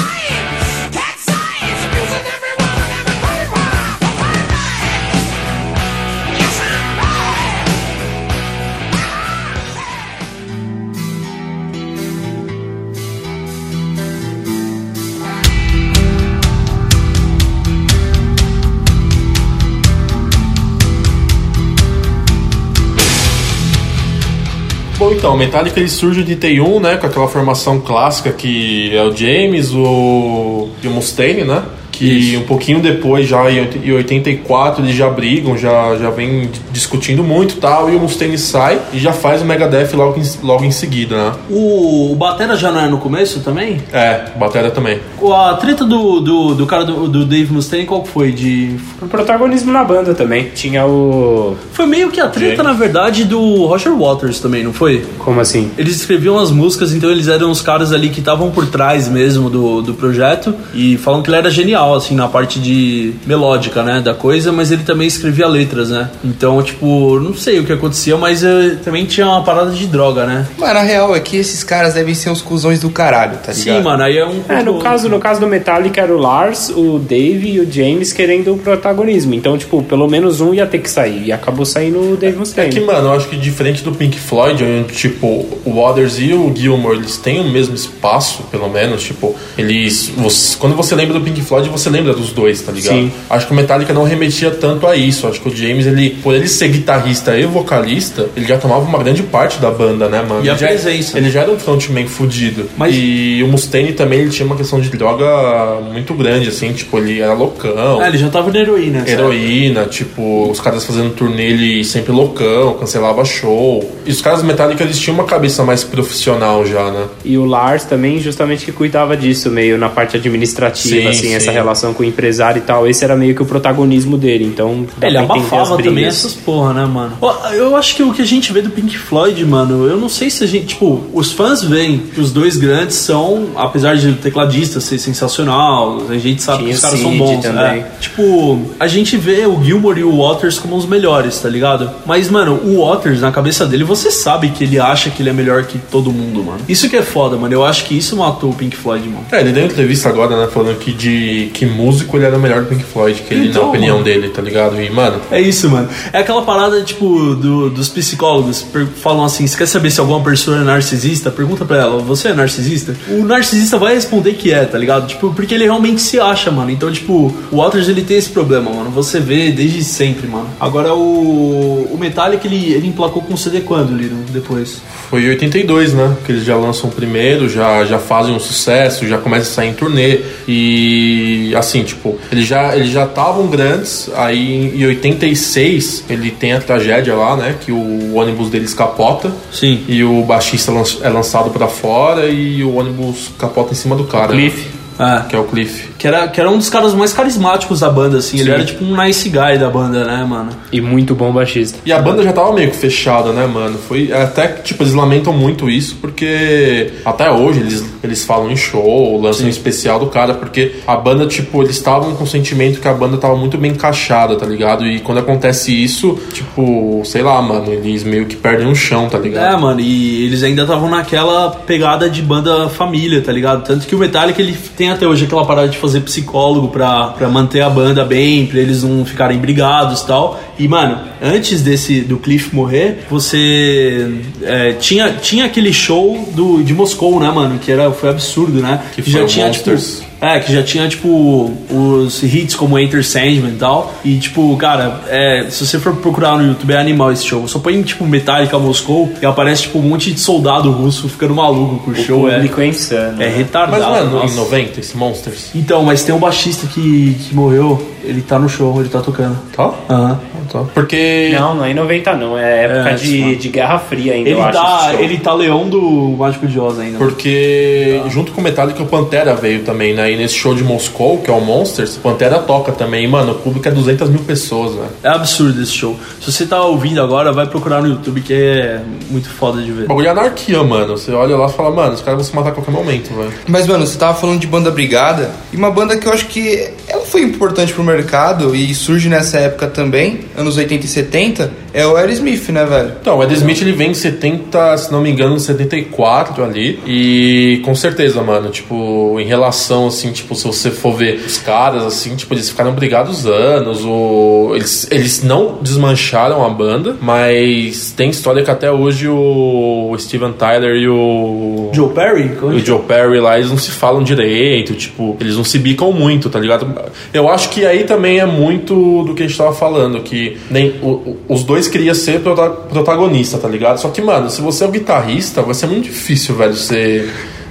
Então, o Metallica ele surge de T1, né? Com aquela formação clássica que é o James, o, o Mustaine, né? Que um pouquinho depois, já em oit- em 84, eles já brigam, já, já vem discutindo muito e tal. E o Mustaine sai e já faz o Megadeth logo em, logo em seguida, né? O, o Batera já não é no começo também? É, Batera também. A treta do, do, do cara do, do Dave Mustaine, qual que foi? De... O protagonismo na banda também. Tinha o. Foi meio que a treta, James. na verdade, do Roger Waters também, não foi? Como assim? Eles escreviam as músicas, então eles eram os caras ali que estavam por trás mesmo do, do projeto e falam que ele era genial, assim, na parte de melódica, né, da coisa, mas ele também escrevia letras, né? Então, tipo, não sei o que acontecia, mas eh, também tinha uma parada de droga, né? Mas na real é que esses caras devem ser os cuzões do caralho, tá ligado? Sim, mano, aí é um. É, no caso, no caso do Metallica era o Lars, o Dave e o James querendo o protagonismo. Então, tipo, pelo menos um ia ter que sair. E acabou saindo o Dave É Mustaine. que, mano, eu acho que diferente do Pink Floyd, onde, tipo, o Waters e o Gilmore, eles têm o mesmo espaço, pelo menos, tipo, eles... você- quando você lembra do Pink Floyd, você lembra dos dois, tá ligado? Sim. Acho que o Metallica não remetia tanto a isso. Acho que o James, ele, por ele ser guitarrista e vocalista, ele já tomava uma grande parte da banda, né, mano? E a ele já, presença. Ele já era um frontman fudido. Mas- E o Mustaine também, ele tinha uma questão de droga muito grande, assim, tipo, ele era loucão. Ah, ele já tava na heroína. sabe? Heroína, tipo, os caras fazendo turnê ele sempre loucão, cancelava show. E os caras do Metallica eles tinham uma cabeça mais profissional já, né? E o Lars também, justamente que cuidava disso, meio na parte administrativa, Sim, assim, sim. essa relação com o empresário e tal. Esse era meio que o protagonismo dele. Então, dá Ele pra entender as abafava também essas porra, né, mano? Eu acho que o que a gente vê do Pink Floyd, mano, eu não sei se a gente. Tipo, os fãs veem que os dois grandes são, apesar de o tecladista ser sensacional, a gente sabe Tinha que os caras o são bons. também. é. Tipo, a gente vê o Gilmore e o Waters como os melhores, tá ligado? Mas, mano, o Waters, na cabeça dele, você sabe que ele acha que ele é melhor que todo mundo, mano. Isso que é foda, mano. Eu acho que isso matou o Pink Floyd, mano. É, ele deu uma entrevista agora, né, falando que de que músico ele era melhor do Pink Floyd, que ele, Então, na opinião mano. dele, tá ligado? E, mano, É isso, mano. É aquela parada, tipo, do- dos psicólogos. falam assim: você quer saber se alguma pessoa é narcisista? Pergunta pra ela: você é narcisista? O narcisista vai responder que é, tá ligado? Tipo, porque ele realmente se acha, mano. Então, tipo, o Waters ele tem esse problema, mano. Você vê desde sempre, mano. Agora, o, o Metallica ele, ele emplacou com o CD quando, Liro? Depois. foi em 82, né? Que eles já lançam o primeiro, já, já fazem um sucesso, já começam a sair em turnê. E assim, tipo, eles já eles já estavam grandes. Aí em 86 ele tem a tragédia lá, né? Que o ônibus deles capota. Sim. E o baixista é lançado pra fora e o ônibus capota em cima do cara. né? Cliff. Ah, Que é o Cliff. Que era, que era um dos caras mais carismáticos da banda, assim. Ele Sim. era tipo um nice guy da banda, né, mano? E muito bom baixista. E a banda já tava meio que fechada, né, mano? Foi até que, tipo, eles lamentam muito isso, porque até hoje eles, eles falam em show, lançam um especial do cara, porque a banda, tipo, eles estavam com o sentimento que a banda tava muito bem encaixada, tá ligado? E quando acontece isso, tipo, sei lá, mano, eles meio que perdem o chão, tá É, ligado? mano, e eles ainda estavam naquela pegada de banda família, tá ligado? Tanto que o Metallica ele tem até hoje aquela parada de fazer psicólogo pra, pra manter a banda bem, pra eles não ficarem brigados e tal. E, mano, antes desse do Cliff morrer, você é, tinha, tinha aquele show do, de Moscou, né, mano? Que era, foi absurdo, né? Que já tinha, Monsters. tipo. É, que já tinha, tipo, os hits como Enter Sandman e tal. E, tipo, cara, é, se você for procurar no YouTube, é animal esse show. Só põe, tipo, Metallica Moscou e aparece, tipo, um monte de soldado russo ficando maluco com o, show. O É, público é insano. é Mas retardado. não é no- em nossa. 90, esse Monsters? Então, mas tem um baixista que, que morreu, ele tá no show, ele tá tocando. Tá? Aham. Tá. Porque. Não, não é em 90 não, é época É, de, mano. de Guerra Fria ainda, Ele tá, ele tá leão do Mágico de Oz ainda. Porque junto com o Metallica o Pantera veio também, né? E nesse show de Moscou, que é o Monsters, Pantera toca também. E, mano, o público é 200 mil pessoas, né? É absurdo esse show. Se você tá ouvindo agora, vai procurar no YouTube que é muito foda de ver. Bagulho é anarquia, mano. Você olha lá e fala, mano, os caras vão se matar a qualquer momento, velho. Mas, mano, você tava falando de banda brigada, e uma banda que eu acho que ela foi importante pro mercado e surge nessa época também, anos 80 e 70, é o Aerosmith, né, velho? Então, o Ed Smith ele vem em 70, se não me engano, em 74 ali. E com certeza, mano, tipo, em relação, assim, tipo, se você for ver os caras, assim, tipo, eles ficaram brigados anos. O... Eles, eles não desmancharam a banda, mas tem história que até hoje o Steven Tyler e o. Joe Perry? o Joe Perry lá, eles não se falam direito, tipo, eles não se bicam muito, tá ligado? Eu acho que aí também é muito do que a gente tava falando, que nem o- os dois queriam ser prota- protagonista, tá ligado? Só que, mano, se você é o guitarrista, vai ser muito difícil, velho, ser,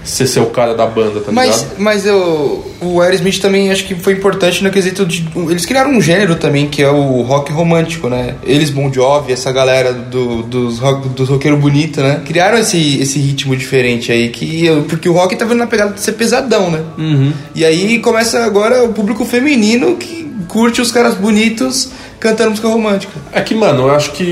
ser, ser o cara da banda, tá Mas, ligado? mas eu, o Aerosmith também acho que foi importante no quesito de. Eles criaram um gênero também que é o rock romântico, né? Eles, Bon Jovi, essa galera do, dos, rock, dos roqueiros bonitos, né? Criaram esse, esse ritmo diferente aí, que, porque o rock tá vindo na pegada de ser pesadão, né? E aí começa agora o público feminino que curte os caras bonitos cantando música romântica. É que, mano, eu acho que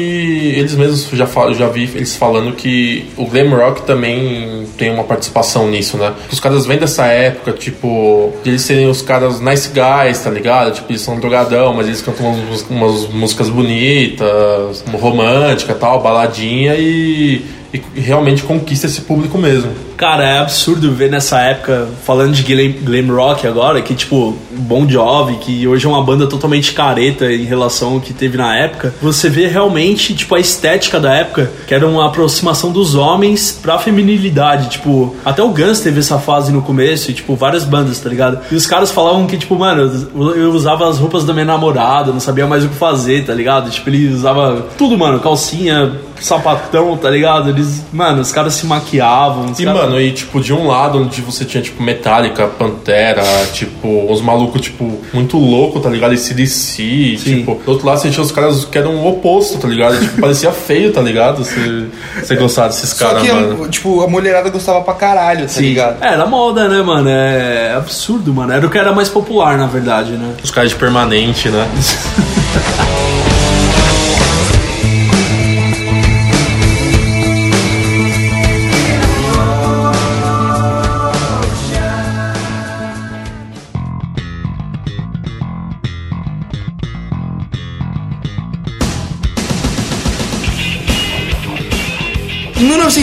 eles mesmos já, falam, já vi eles falando que o glam rock também tem uma participação nisso, né? Os caras vêm dessa época, tipo, de eles serem os caras nice guys, tá ligado? Tipo, eles são drogadão, mas eles cantam umas, umas músicas bonitas, romântica tal, baladinha e, e realmente conquista esse público mesmo. Cara, é absurdo ver nessa época, falando de glam, glam rock agora, que tipo, Bon Jovi, que hoje é uma banda totalmente careta em relação que teve na época, você vê realmente, tipo, a estética da época, que era uma aproximação dos homens pra feminilidade, tipo, até o Guns teve essa fase no começo, e tipo, várias bandas, tá ligado? E os caras falavam que, tipo, mano, eu usava as roupas da minha namorada, não sabia mais o que fazer, tá ligado? Tipo, ele usava tudo, mano, calcinha, sapatão, tá ligado? Eles, mano, os caras se maquiavam. os E, caras- mano, e tipo, de um lado onde você tinha, tipo, Metallica, Pantera, tipo, uns malucos, tipo, muito louco, tá ligado? E CDC, tipo, do outro lado você tinha os caras que eram o oposto, tá ligado? Tipo, parecia feio, tá ligado? Você, você gostar desses caras, que, mano. tipo, a mulherada gostava pra caralho, tá ligado? É, era moda, né, mano? É absurdo, mano. Era o que era mais popular, na verdade, né? Os caras de permanente, né?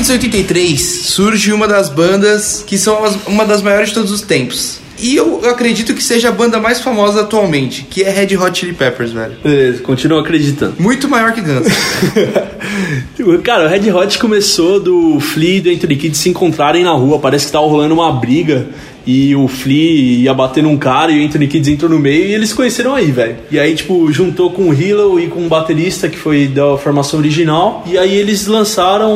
1983 surge uma das bandas que são as- uma das maiores de todos os tempos. E eu acredito que seja a banda mais famosa atualmente, que é Red Hot Chili Peppers, velho. Beleza, continuo acreditando. Muito maior que Guns. Cara, o Red Hot começou do Flea e do Anthony Kidd se encontrarem na rua. Parece que tava rolando uma briga e o Flea ia bater num cara e o Anthony Kidd entrou no meio e eles se conheceram aí, velho. E aí, tipo, juntou com o Hilo e com um baterista que foi da formação original. E aí eles lançaram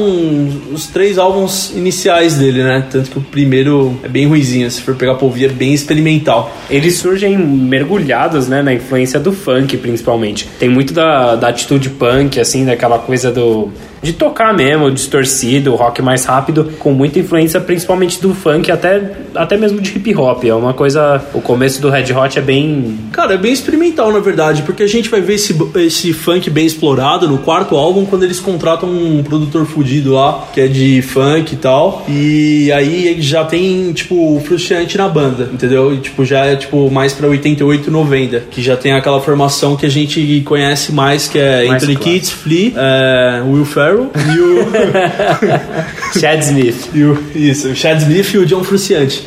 os três álbuns iniciais dele, né? Tanto que o primeiro é bem ruizinho, se for pegar pra ouvir, é bem experimental. Eles surgem mergulhados, né, na influência do funk, principalmente. Tem muito da, da atitude punk, assim, daquela coisa do... De tocar mesmo, distorcido, rock mais rápido, com muita influência principalmente do funk, até, até mesmo de hip hop. É uma coisa... O começo do Red Hot é bem... Cara, é bem experimental, na verdade, porque a gente vai ver esse, esse funk bem explorado no quarto álbum quando eles contratam um produtor fudido lá, que é de funk e tal. E aí ele já tem, tipo, o frustrante na banda, entendeu? E, tipo, já é, tipo, mais pra 88, 90, que já tem aquela formação que a gente conhece mais, que é Mais Anthony. Kidd, Flea, é, Will Ferrell e o... Chad Smith. e o- isso, o Chad Smith e o John Frusciante.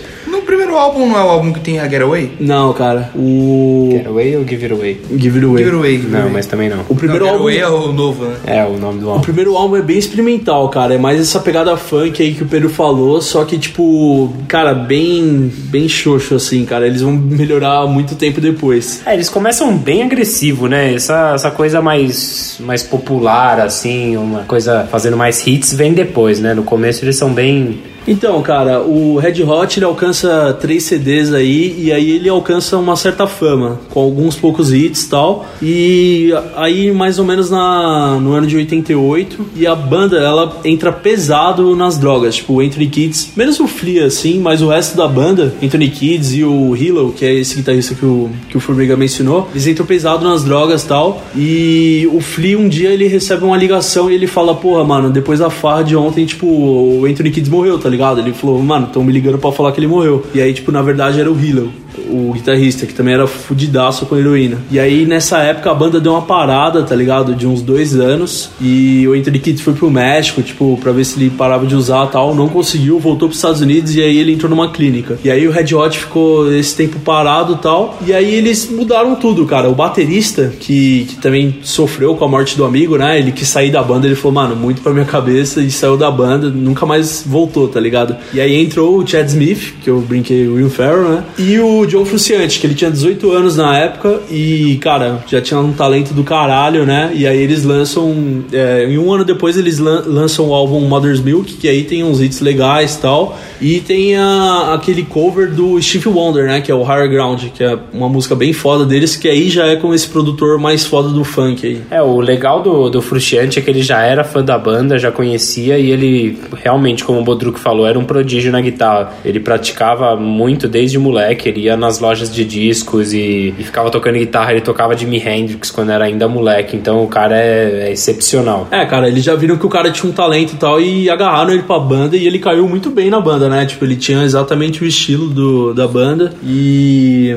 Primeiro álbum não é o álbum que tem a Getaway? Não, cara. O. Get Away ou Give It Away? Give It Away. Give It Away. Give Não, Away. mas também não. O primeiro não, álbum. Getaway é o novo, né? É o nome do O álbum. primeiro álbum é bem experimental, cara. É mais essa pegada funk aí que o Pedro falou, só que, tipo, cara, bem, bem xoxo, assim, cara. Eles vão melhorar muito tempo depois. É, eles começam bem agressivo, né? Essa, essa coisa mais, mais popular, assim, uma coisa fazendo mais hits, vem depois, né? No começo eles são bem. Então, cara, o Red Hot ele alcança três CDs aí e aí ele alcança uma certa fama, com alguns poucos hits tal. E aí mais ou menos na, no ano de 88 e a banda ela entra pesado nas drogas, tipo o Anthony Kids, menos o Flea assim, mas o resto da banda, Anthony Kids e o Hilo, que é esse guitarrista que o que o Formiga mencionou, eles entram pesado nas drogas tal. E o Flea um dia ele recebe uma ligação e ele fala: "Porra, mano, depois da farra de ontem, tipo, o Anthony Kids morreu, tá ligado? Ele falou, mano, estão me ligando pra falar que ele morreu. E aí, tipo, na verdade era o Hilo, o guitarrista, que também era fudidaço com heroína. E aí, nessa época, a banda deu uma parada, tá ligado? De uns dois anos. E o Anthony Kidd foi pro México, tipo, pra ver se ele parava de usar tal. Não conseguiu, voltou pros Estados Unidos e aí ele entrou numa clínica. E aí o Red Hot ficou esse tempo parado tal. E aí eles mudaram tudo, cara. O baterista, que, que também sofreu com a morte do amigo, né? Ele quis sair da banda, ele falou, mano, muito pra minha cabeça, e saiu da banda, nunca mais voltou, tá ligado? E aí entrou o Chad Smith, que eu brinquei, o Will Ferrell, né? E o John Frusciante, que ele tinha 18 anos na época e, cara, já tinha um talento do caralho, né? E aí eles lançam, é, em um ano depois eles lan- lançam o álbum Mother's Milk, que aí tem uns hits legais e tal. E tem a- aquele cover do Steve Wonder, né? Que é o Higher Ground, que é uma música bem foda deles, que aí já é com esse produtor mais foda do funk aí. É, o legal do, do Frusciante é que ele já era fã da banda, já conhecia e ele realmente, como o Bodruk falou, era um prodígio na guitarra. Ele praticava muito desde moleque, ele ia nas lojas de discos e, e ficava tocando guitarra. Ele tocava Jimi Hendrix quando era ainda moleque, então o cara é, é excepcional. É, cara, eles já viram que o cara tinha um talento e tal e agarraram ele pra banda e ele caiu muito bem na banda, né? Tipo, ele tinha exatamente o estilo do, da banda e.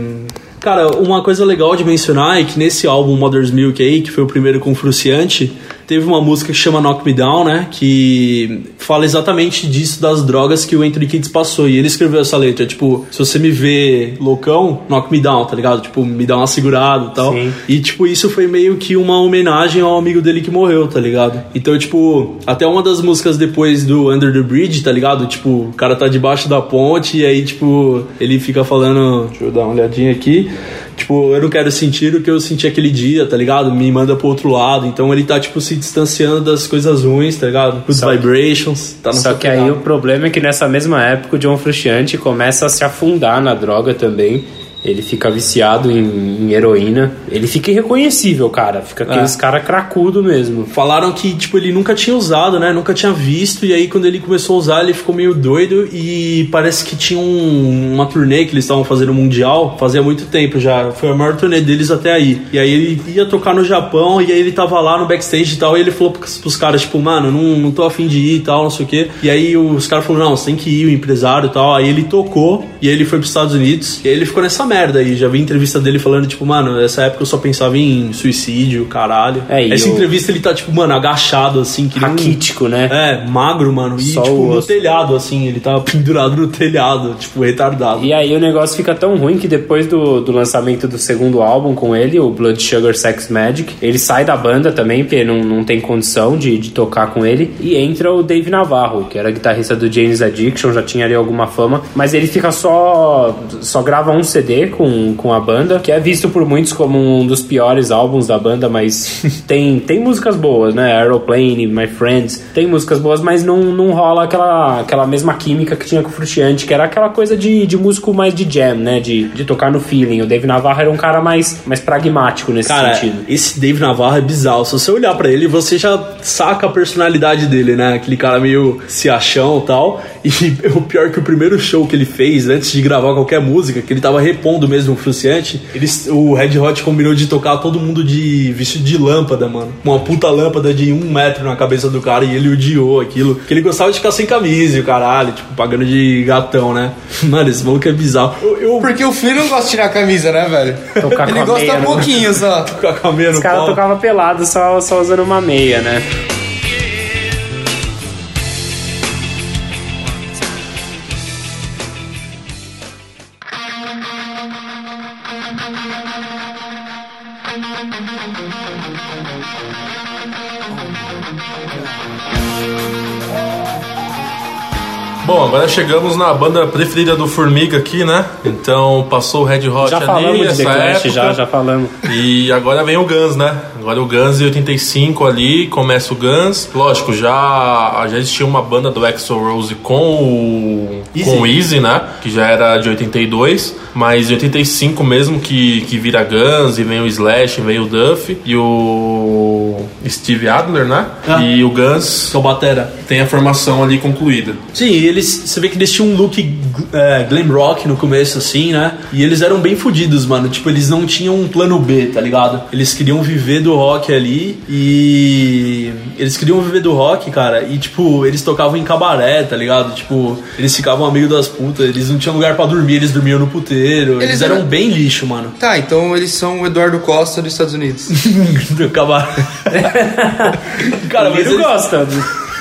Cara, uma coisa legal de mencionar é que nesse álbum Mother's Milk aí, que foi o primeiro com Fruciante, teve uma música que chama Knock Me Down, né? Que fala exatamente disso, das drogas que o Anthony Kids passou. E ele escreveu essa letra, tipo, se você me vê loucão, knock me down, tá ligado? Tipo, me dá uma segurada e tal. Sim. E, tipo, isso foi meio que uma homenagem ao amigo dele que morreu, tá ligado? Então, tipo, até uma das músicas depois do Under the Bridge, tá ligado? Tipo, o cara tá debaixo da ponte e aí, tipo, ele fica falando. Deixa eu dar uma olhadinha aqui. Tipo, eu não quero sentir o que eu senti aquele dia, tá ligado? Me manda pro outro lado. Então ele tá, tipo, se distanciando das coisas ruins, tá ligado? Só- vibrations. Tá Só que aí o problema é que nessa mesma época o John Frusciante começa a se afundar na droga também. Ele fica viciado em, em heroína. Ele fica irreconhecível, cara. Fica aqueles É. cara cracudo mesmo. Falaram que, tipo, ele nunca tinha usado, né? Nunca tinha visto. E aí, quando ele começou a usar, ele ficou meio doido. E parece que tinha um- uma turnê que eles estavam fazendo mundial. Fazia muito tempo já. Foi a maior turnê deles até aí. E aí, ele ia tocar no Japão. E aí, ele tava lá no backstage e tal. E ele falou pros, pros caras, tipo, mano, não, não tô afim de ir e tal, não sei o quê. E aí, os caras falaram, não, você tem que ir, o empresário e tal. Aí, ele tocou. E aí, ele foi pros Estados Unidos. E aí, ele ficou nessa merda aí. Já vi entrevista dele falando, tipo, mano, nessa época eu só pensava em suicídio, caralho. É, Essa o- entrevista ele tá, tipo, mano, agachado, assim, que nem um- Raquítico, né? É, magro, mano. E, Só tipo, no telhado, assim, ele tava pendurado no telhado, tipo, retardado. E aí o negócio fica tão ruim que depois do, do lançamento do segundo álbum com ele, o Blood Sugar Sex Magic, ele sai da banda também, porque não, não tem condição de, de tocar com ele, e entra o Dave Navarro, que era guitarrista do James Addiction, já tinha ali alguma fama, mas ele fica só só grava um CD com, com a banda, que é visto por muitos como um dos piores álbuns da banda, mas tem, tem músicas boas, né? Aeroplane, My Friends, tem músicas boas, mas não, não rola aquela, aquela mesma química que tinha com o Frustiante, que era aquela coisa de, de músico mais de jam, né? De, de tocar no feeling. O Dave Navarro era um cara mais, mais pragmático nesse Cara, sentido. esse Dave Navarro é bizarro. Se você olhar pra ele, você já saca a personalidade dele, né? Aquele cara meio se achão e tal. E o pior é que o primeiro show que ele fez, antes de gravar qualquer música, que ele tava repondo mesmo o Fruciante, eles, o Red Hot combinou de tocar todo mundo de vestido de lâmpada, mano. Uma puta lâmpada de um metro na cabeça do cara e ele odiou aquilo. Que ele gostava de ficar sem camisa e o caralho, tipo, pagando de gatão, né? Mano, esse maluco é bizarro. Eu, eu Porque o filho não gosta de tirar a camisa, né, velho? Tocar com Ele a gosta meia, né? pouquinho só. com a camisa Os no caras pau. tocavam pelado, só, só usando uma meia, né? Bom, agora chegamos na banda preferida do Formiga aqui, né? Então passou o Red Hot Já ali, falamos de essa The Clash, época. já, já falamos. E agora vem o Guns, né? Agora o Guns em 85 ali, começa o Guns. Lógico, já, já existia uma banda do Axl Rose com o Easy. com o Easy, né? Que já era de 82, mas em 85 mesmo que, que vira Guns e vem o Slash, vem o Duff e o Steve Adler, né? Ah. E o Guns Que é o Batera. tem a formação ali concluída. Sim, e eles, você vê que eles tinham um look é, glam rock no começo, assim, né? E eles eram bem fodidos, mano. Tipo, eles não tinham um plano B, tá ligado? Eles queriam viver do rock ali e. Eles queriam viver do rock, cara. E, tipo, eles tocavam em cabaré, tá ligado? Tipo, eles ficavam amigos das putas, eles não tinham lugar pra dormir, eles dormiam no puteiro. Eles, Eles eram eram- bem lixo, mano. Tá, então eles são o Eduardo Costa dos Estados Unidos. do cabaré. cara, o mas eles... gosta.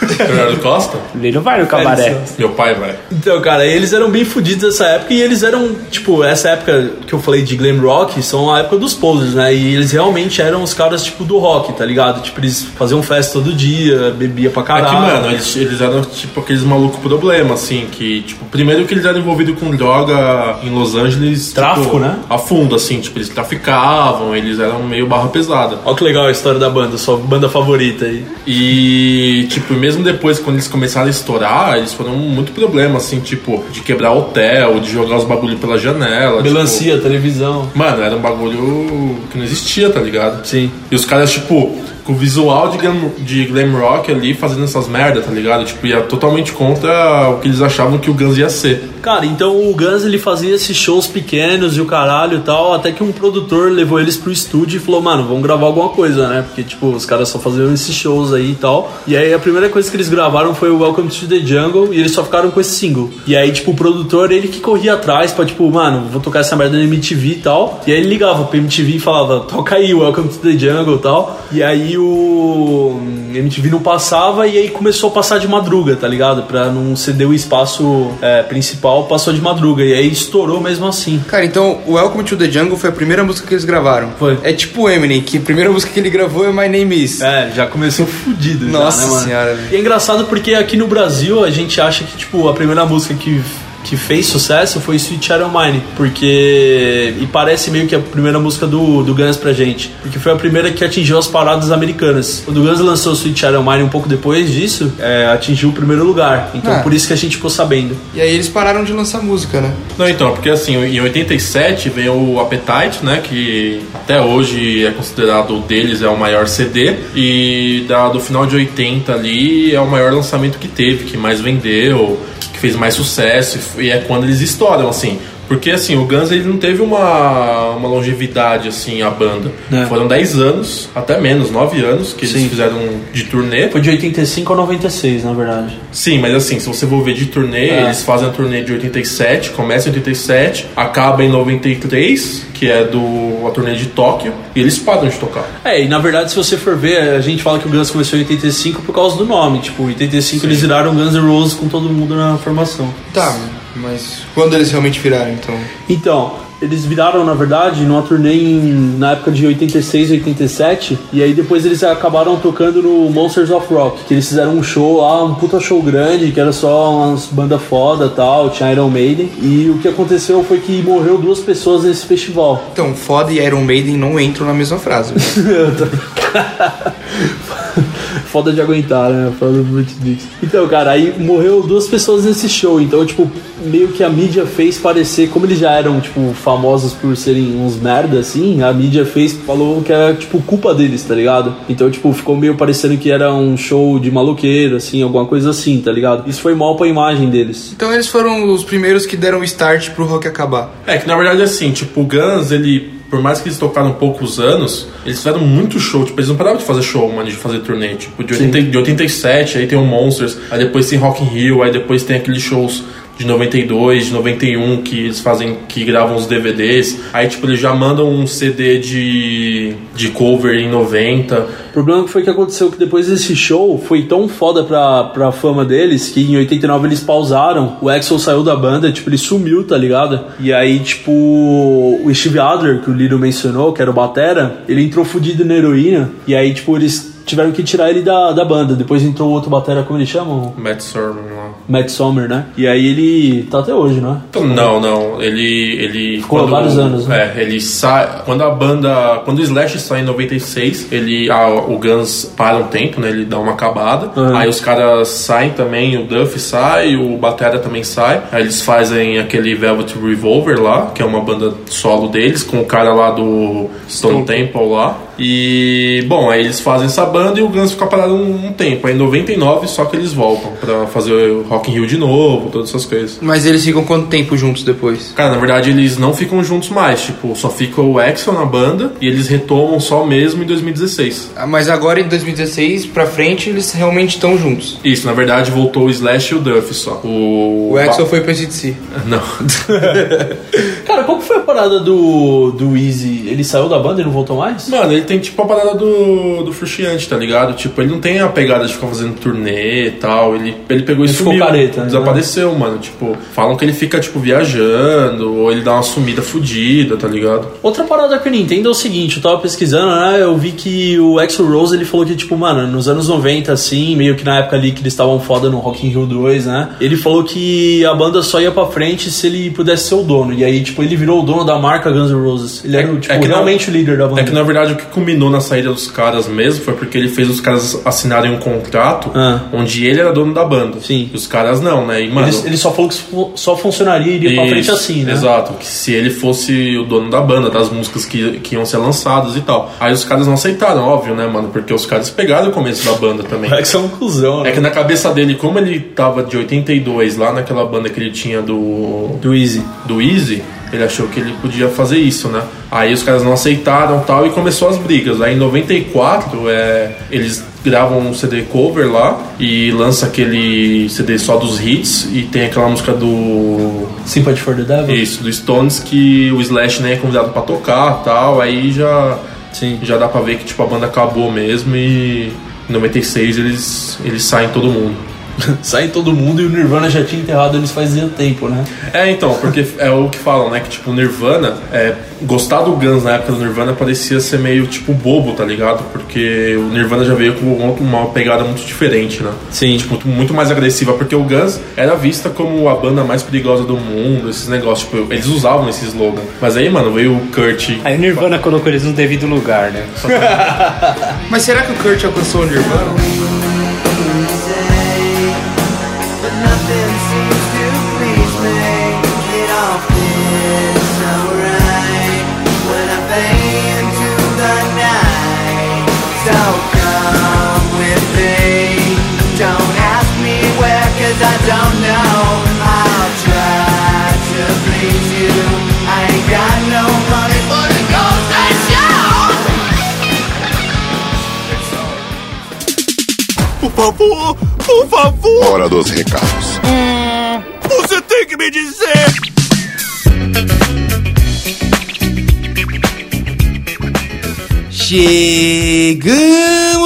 Leonardo Costa? O Lino vai no cabaré. Meu pai vai. Então, cara, eles eram bem fodidos nessa época e eles eram, tipo, essa época que eu falei de glam rock são a época dos posers, né? E eles realmente eram os caras, tipo, do rock, tá ligado? Tipo, eles faziam festa todo dia, bebia pra É caralho. que, mano, eles, eles eram tipo aqueles malucos problema, assim, que, tipo, primeiro que eles eram envolvidos com droga em Los Angeles. Tráfico, tipo, né? A fundo, assim, tipo, eles traficavam, eles eram meio barra pesada. Olha que legal a história da banda, sua banda favorita aí. E, tipo, mesmo depois, quando eles começaram a estourar, eles foram muito problema, assim, tipo, de quebrar hotel, de jogar os bagulho pela janela. Melancia, televisão. Tipo, mano, era um bagulho que não existia, tá ligado? Sim. E os caras, tipo, com o visual de glam, de glam rock ali fazendo essas merda, tá ligado? Tipo, ia totalmente contra o que eles achavam que o Guns ia ser. Cara, então o Guns ele fazia esses shows pequenos e o caralho e tal, até que um produtor levou eles pro estúdio e falou, mano, vamos gravar alguma coisa, né? Porque, tipo, os caras só faziam esses shows aí e tal. E aí a primeira coisa que eles gravaram foi o Welcome to the Jungle e eles só ficaram com esse single. E aí, tipo, o produtor, ele que corria atrás pra, tipo, mano, vou tocar essa merda na MTV e tal. E aí ele ligava pra MTV e falava, toca aí, Welcome to the Jungle e tal. E aí o MTV não passava e aí começou a passar de madruga, tá ligado? Pra não ceder o espaço é, principal, passou de madruga. E aí estourou mesmo assim. Cara, então o Welcome to the Jungle foi a primeira música que eles gravaram. Foi. É tipo o Eminem, que a primeira música que ele gravou é My Name Is. É, já começou fudido. já, Nossa né, mano? senhora. E é engraçado porque aqui no Brasil a gente acha que, tipo, a primeira música que, que fez sucesso foi Sweet O' Mine. Porque. E parece meio que a primeira música do, do Guns pra gente. Porque foi a primeira que atingiu as paradas americanas. Quando o Guns lançou Sweet O' Mine um pouco depois disso, é, atingiu o primeiro lugar. Então Ah. por isso que a gente ficou sabendo. E aí eles pararam de lançar música, né? Não, então, porque assim, em 87 veio o Appetite, né? Que até hoje é considerado o deles, é o maior CD. E da, do final de 80 ali é o maior lançamento que teve, que mais vendeu, fez mais sucesso. E é quando eles estouram, assim. Porque assim, o Guns ele não teve uma, uma longevidade assim, a banda. É. Foram 10 anos, até menos, 9 anos que eles Sim. fizeram de turnê. Foi de 85 a 96, na verdade. Sim, mas assim, se você for ver de turnê, É. eles fazem a turnê de 87, começa em 87, acaba em 93, que é do a turnê de Tóquio, e eles param de tocar. É, e na verdade, se você for ver, a gente fala que o Guns começou em 85 por causa do nome. Tipo, em 85 eles viraram Guns N' Roses com todo mundo na formação. Tá, mas quando eles realmente viraram, então? Então, eles viraram, na verdade, numa turnê em- na época de 86, 87, e aí depois eles acabaram tocando no Monsters of Rock, que eles fizeram um show lá, um puta show grande, que era só umas bandas foda e tal, tinha Iron Maiden, e o que aconteceu foi que morreu duas pessoas nesse festival. Então, foda e Iron Maiden não entram na mesma frase. Foda de aguentar, né? Foda do Dix. Então, cara, aí morreu duas pessoas nesse show. Então, tipo, meio que a mídia fez parecer, como eles já eram, tipo, famosos por serem uns merda, assim, a mídia fez, falou que era, tipo, culpa deles, tá ligado? Então, tipo, ficou meio parecendo que era um show de maloqueiro, assim, alguma coisa assim, tá ligado? Isso foi mal pra imagem deles. Então eles foram os primeiros que deram o start pro rock acabar. É que na verdade assim, tipo, o Guns, ele, por mais que eles tocaram poucos anos, eles fizeram muito show, tipo, eles não paravam de fazer show, mano, de fazer turnê, tipo, de, 80, de 87, aí tem o Monsters, aí depois tem Rock in Rio, aí depois tem aqueles shows de 92, de 91, que eles fazem, que gravam os DVDs. Aí, tipo, eles já mandam um CD de, de cover em 90. O problema foi que aconteceu que depois desse show foi tão foda pra, pra fama deles que em 89 eles pausaram. O Axel saiu da banda, tipo, ele sumiu, tá ligado? E aí, tipo, o Steve Adler, que o Liro mencionou, que era o Batera, ele entrou fudido na heroína. E aí, tipo, eles tiveram que tirar ele da, da banda. Depois entrou outro Batera, como eles chamam? Matt Sorman lá. Matt Sommer, né? E aí ele tá até hoje, né? Não, não. Ele. ele Ficou há vários anos, né? É, ele sai. Quando a banda. Quando o Slash sai em 96, ele. ah, o Guns para um tempo, né? Ele dá uma acabada. Uhum. Aí os caras saem também, o Duff sai, o Batera também sai. Aí eles fazem aquele Velvet Revolver lá, que é uma banda solo deles, com o cara lá do Stone Temple lá. E, bom, aí eles fazem essa banda e o Guns fica parado um, um tempo. Aí em 99 só que eles voltam pra fazer o Rock in Rio de novo, todas essas coisas. Mas eles ficam quanto tempo juntos depois? Cara, na verdade eles não ficam juntos mais, tipo, só fica o Axel na banda e eles retomam só mesmo em 2016. Ah, Mas agora em 2016 pra frente eles realmente estão juntos. Isso, na verdade voltou o Slash e o Duff só. O, O Axel foi pra CDC. Não. Cara, qual que foi parada do, do Easy? Ele saiu da banda e não voltou mais? Mano, ele tem tipo a parada do, do Frustiante, tá ligado? Tipo, ele não tem a pegada de ficar fazendo turnê e tal. Ele, ele pegou e Ele sumiu. careta, né? Desapareceu, mano. Tipo, falam que ele fica, tipo, viajando, ou ele dá uma sumida fudida, tá ligado? Outra parada que eu entendo é o seguinte, eu tava pesquisando, né? Eu vi que o Axl Rose ele falou que, tipo, mano, nos anos 90, assim, meio que na época ali que eles estavam foda no Rock in Rio 2, né? Ele falou que a banda só ia pra frente se ele pudesse ser o dono. E aí, tipo, ele virou o dono da marca Guns N' Roses. Ele era, É- tipo, é que realmente o líder da banda. É que na verdade o que combinou na saída dos caras mesmo foi porque ele fez os caras assinarem um contrato Ah. onde ele era dono da banda. Sim. E os caras não, né? E, mano, Ele, ele só falou que só funcionaria e iria pra frente Isso, assim, né? Exato, que se ele fosse o dono da banda, das músicas que, que iam ser lançadas e tal. Aí os caras não aceitaram, óbvio, né, mano? Porque os caras pegaram o começo da banda também. O Axl é um cuzão, né? É que na cabeça dele, como ele tava de 82 lá naquela banda que ele tinha do. Do Easy. do Easy, ele achou que ele podia fazer isso, né? Aí os caras não aceitaram tal e começou as brigas. Aí em 94, é, eles gravam um CD cover lá e lança aquele CD só dos hits e tem aquela música do Sympathy for the Devil? isso, do Stones que o Slash nem é convidado pra tocar tal, aí já, Sim. já dá pra ver que tipo, a banda acabou mesmo e em 96 eles, eles saem todo mundo. Sai todo mundo e o Nirvana já tinha enterrado eles fazia tempo, né? É, então, porque é o que falam, né? Que tipo, o Nirvana, é, gostar do Guns na época do Nirvana parecia ser meio tipo bobo, tá ligado? Porque o Nirvana já veio com uma pegada muito diferente, né? Sim. Tipo, muito mais agressiva, porque o Guns era vista como a banda mais perigosa do mundo, esses negócios, tipo, eles usavam esse slogan. Mas aí, mano, veio o Kurt. Aí o Nirvana colocou eles no devido lugar, né? Mas será que o Kurt alcançou o Nirvana? Hora dos recados. você tem que me dizer. Chegamos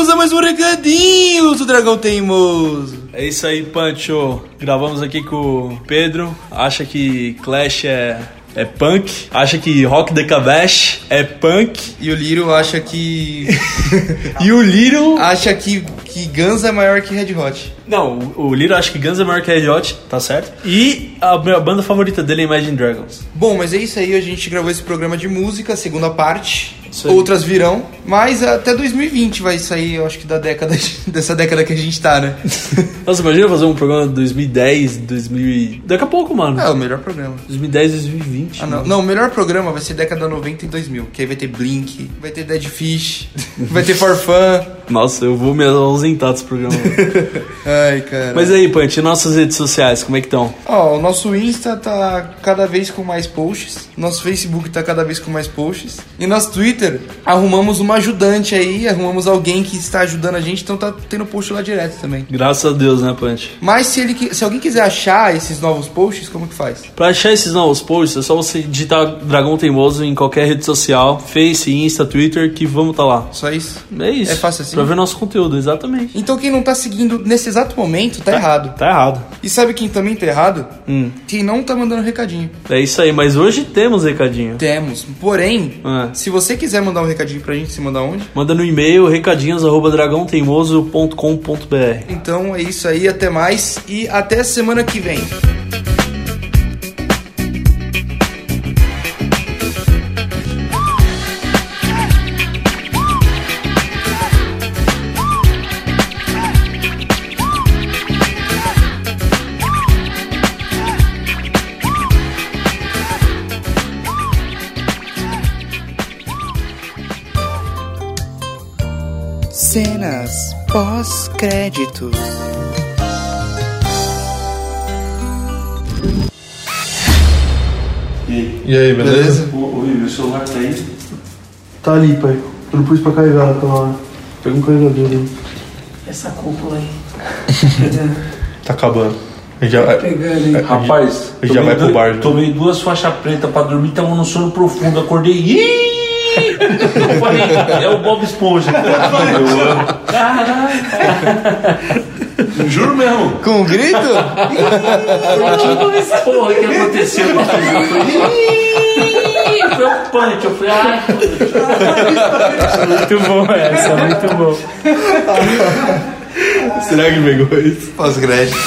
a mais um recadinho do Dragão Teimoso. É isso aí, Pancho. Gravamos aqui com o Pedro. Acha que Clash é, é punk. Acha que Rock the Cabash é punk. E o Liro acha que. E o Little... acha que, que Guns é maior que Red Hot. Não, o o Little acha que Guns N' Roses é Red Hot, tá certo? E a minha banda favorita dele é Imagine Dragons. Bom, mas é isso aí, a gente gravou esse programa de música, segunda parte. Outras virão, mas até 2020 vai sair, eu acho que da década dessa década que a gente tá, né? Nossa, imagina fazer um programa de 2010, 2000 e... Daqui a pouco, mano. É o melhor programa. 2010, 2020. Ah, não. Não, o melhor programa vai ser década 90 e 2000, que aí vai ter Blink, vai ter Dead Fish, vai ter Farfan. Nossa, eu vou me ausentar desse programa. Ai, cara. Mas aí, Punch, e nossas redes sociais, como é que estão? Ó, o nosso Insta tá cada vez com mais posts. Nosso Facebook tá cada vez com mais posts. E nosso Twitter, arrumamos uma ajudante aí, arrumamos alguém que está ajudando a gente, então tá tendo post lá direto também. Graças a Deus, né, Punch? Mas se, ele, se alguém quiser achar esses novos posts, como que faz? Pra achar esses novos posts, é só você digitar Dragão Teimoso em qualquer rede social, Face, Insta, Twitter, que vamos tá lá. Só isso? É isso. É fácil assim? Pra ver nosso conteúdo, exatamente. Então quem não tá seguindo nesse exato momento tá errado. Tá errado. E sabe quem também tá errado? Hum. Quem não tá mandando recadinho. É isso aí, mas hoje temos recadinho. Temos. Porém, Ah. se você quiser mandar um recadinho pra gente, se mandar onde? Manda no e-mail recadinhos@dragãoteimoso.com.br. Então é isso aí, até mais e até semana que vem. Pós-créditos. E aí, beleza? Oi, meu celular tá aí? Tá ali, pai. Eu não pus pra carregar aquela hora. Pega um carregador aí. Essa cúpula aí. Tá acabando. Já, Pegando aí. Rapaz, Já vai pro bar. Tomei duas faixas pretas pra dormir, tava no sono profundo, acordei. Ih! Eu falei, é o Bob Esponja. Eu amo. Caralho. Juro mesmo. Com um grito? Porra, o que aconteceu? Eu falei, um punch. Eu falei, ai. Muito bom essa, muito bom. Será que pegou isso? Pós-crédito.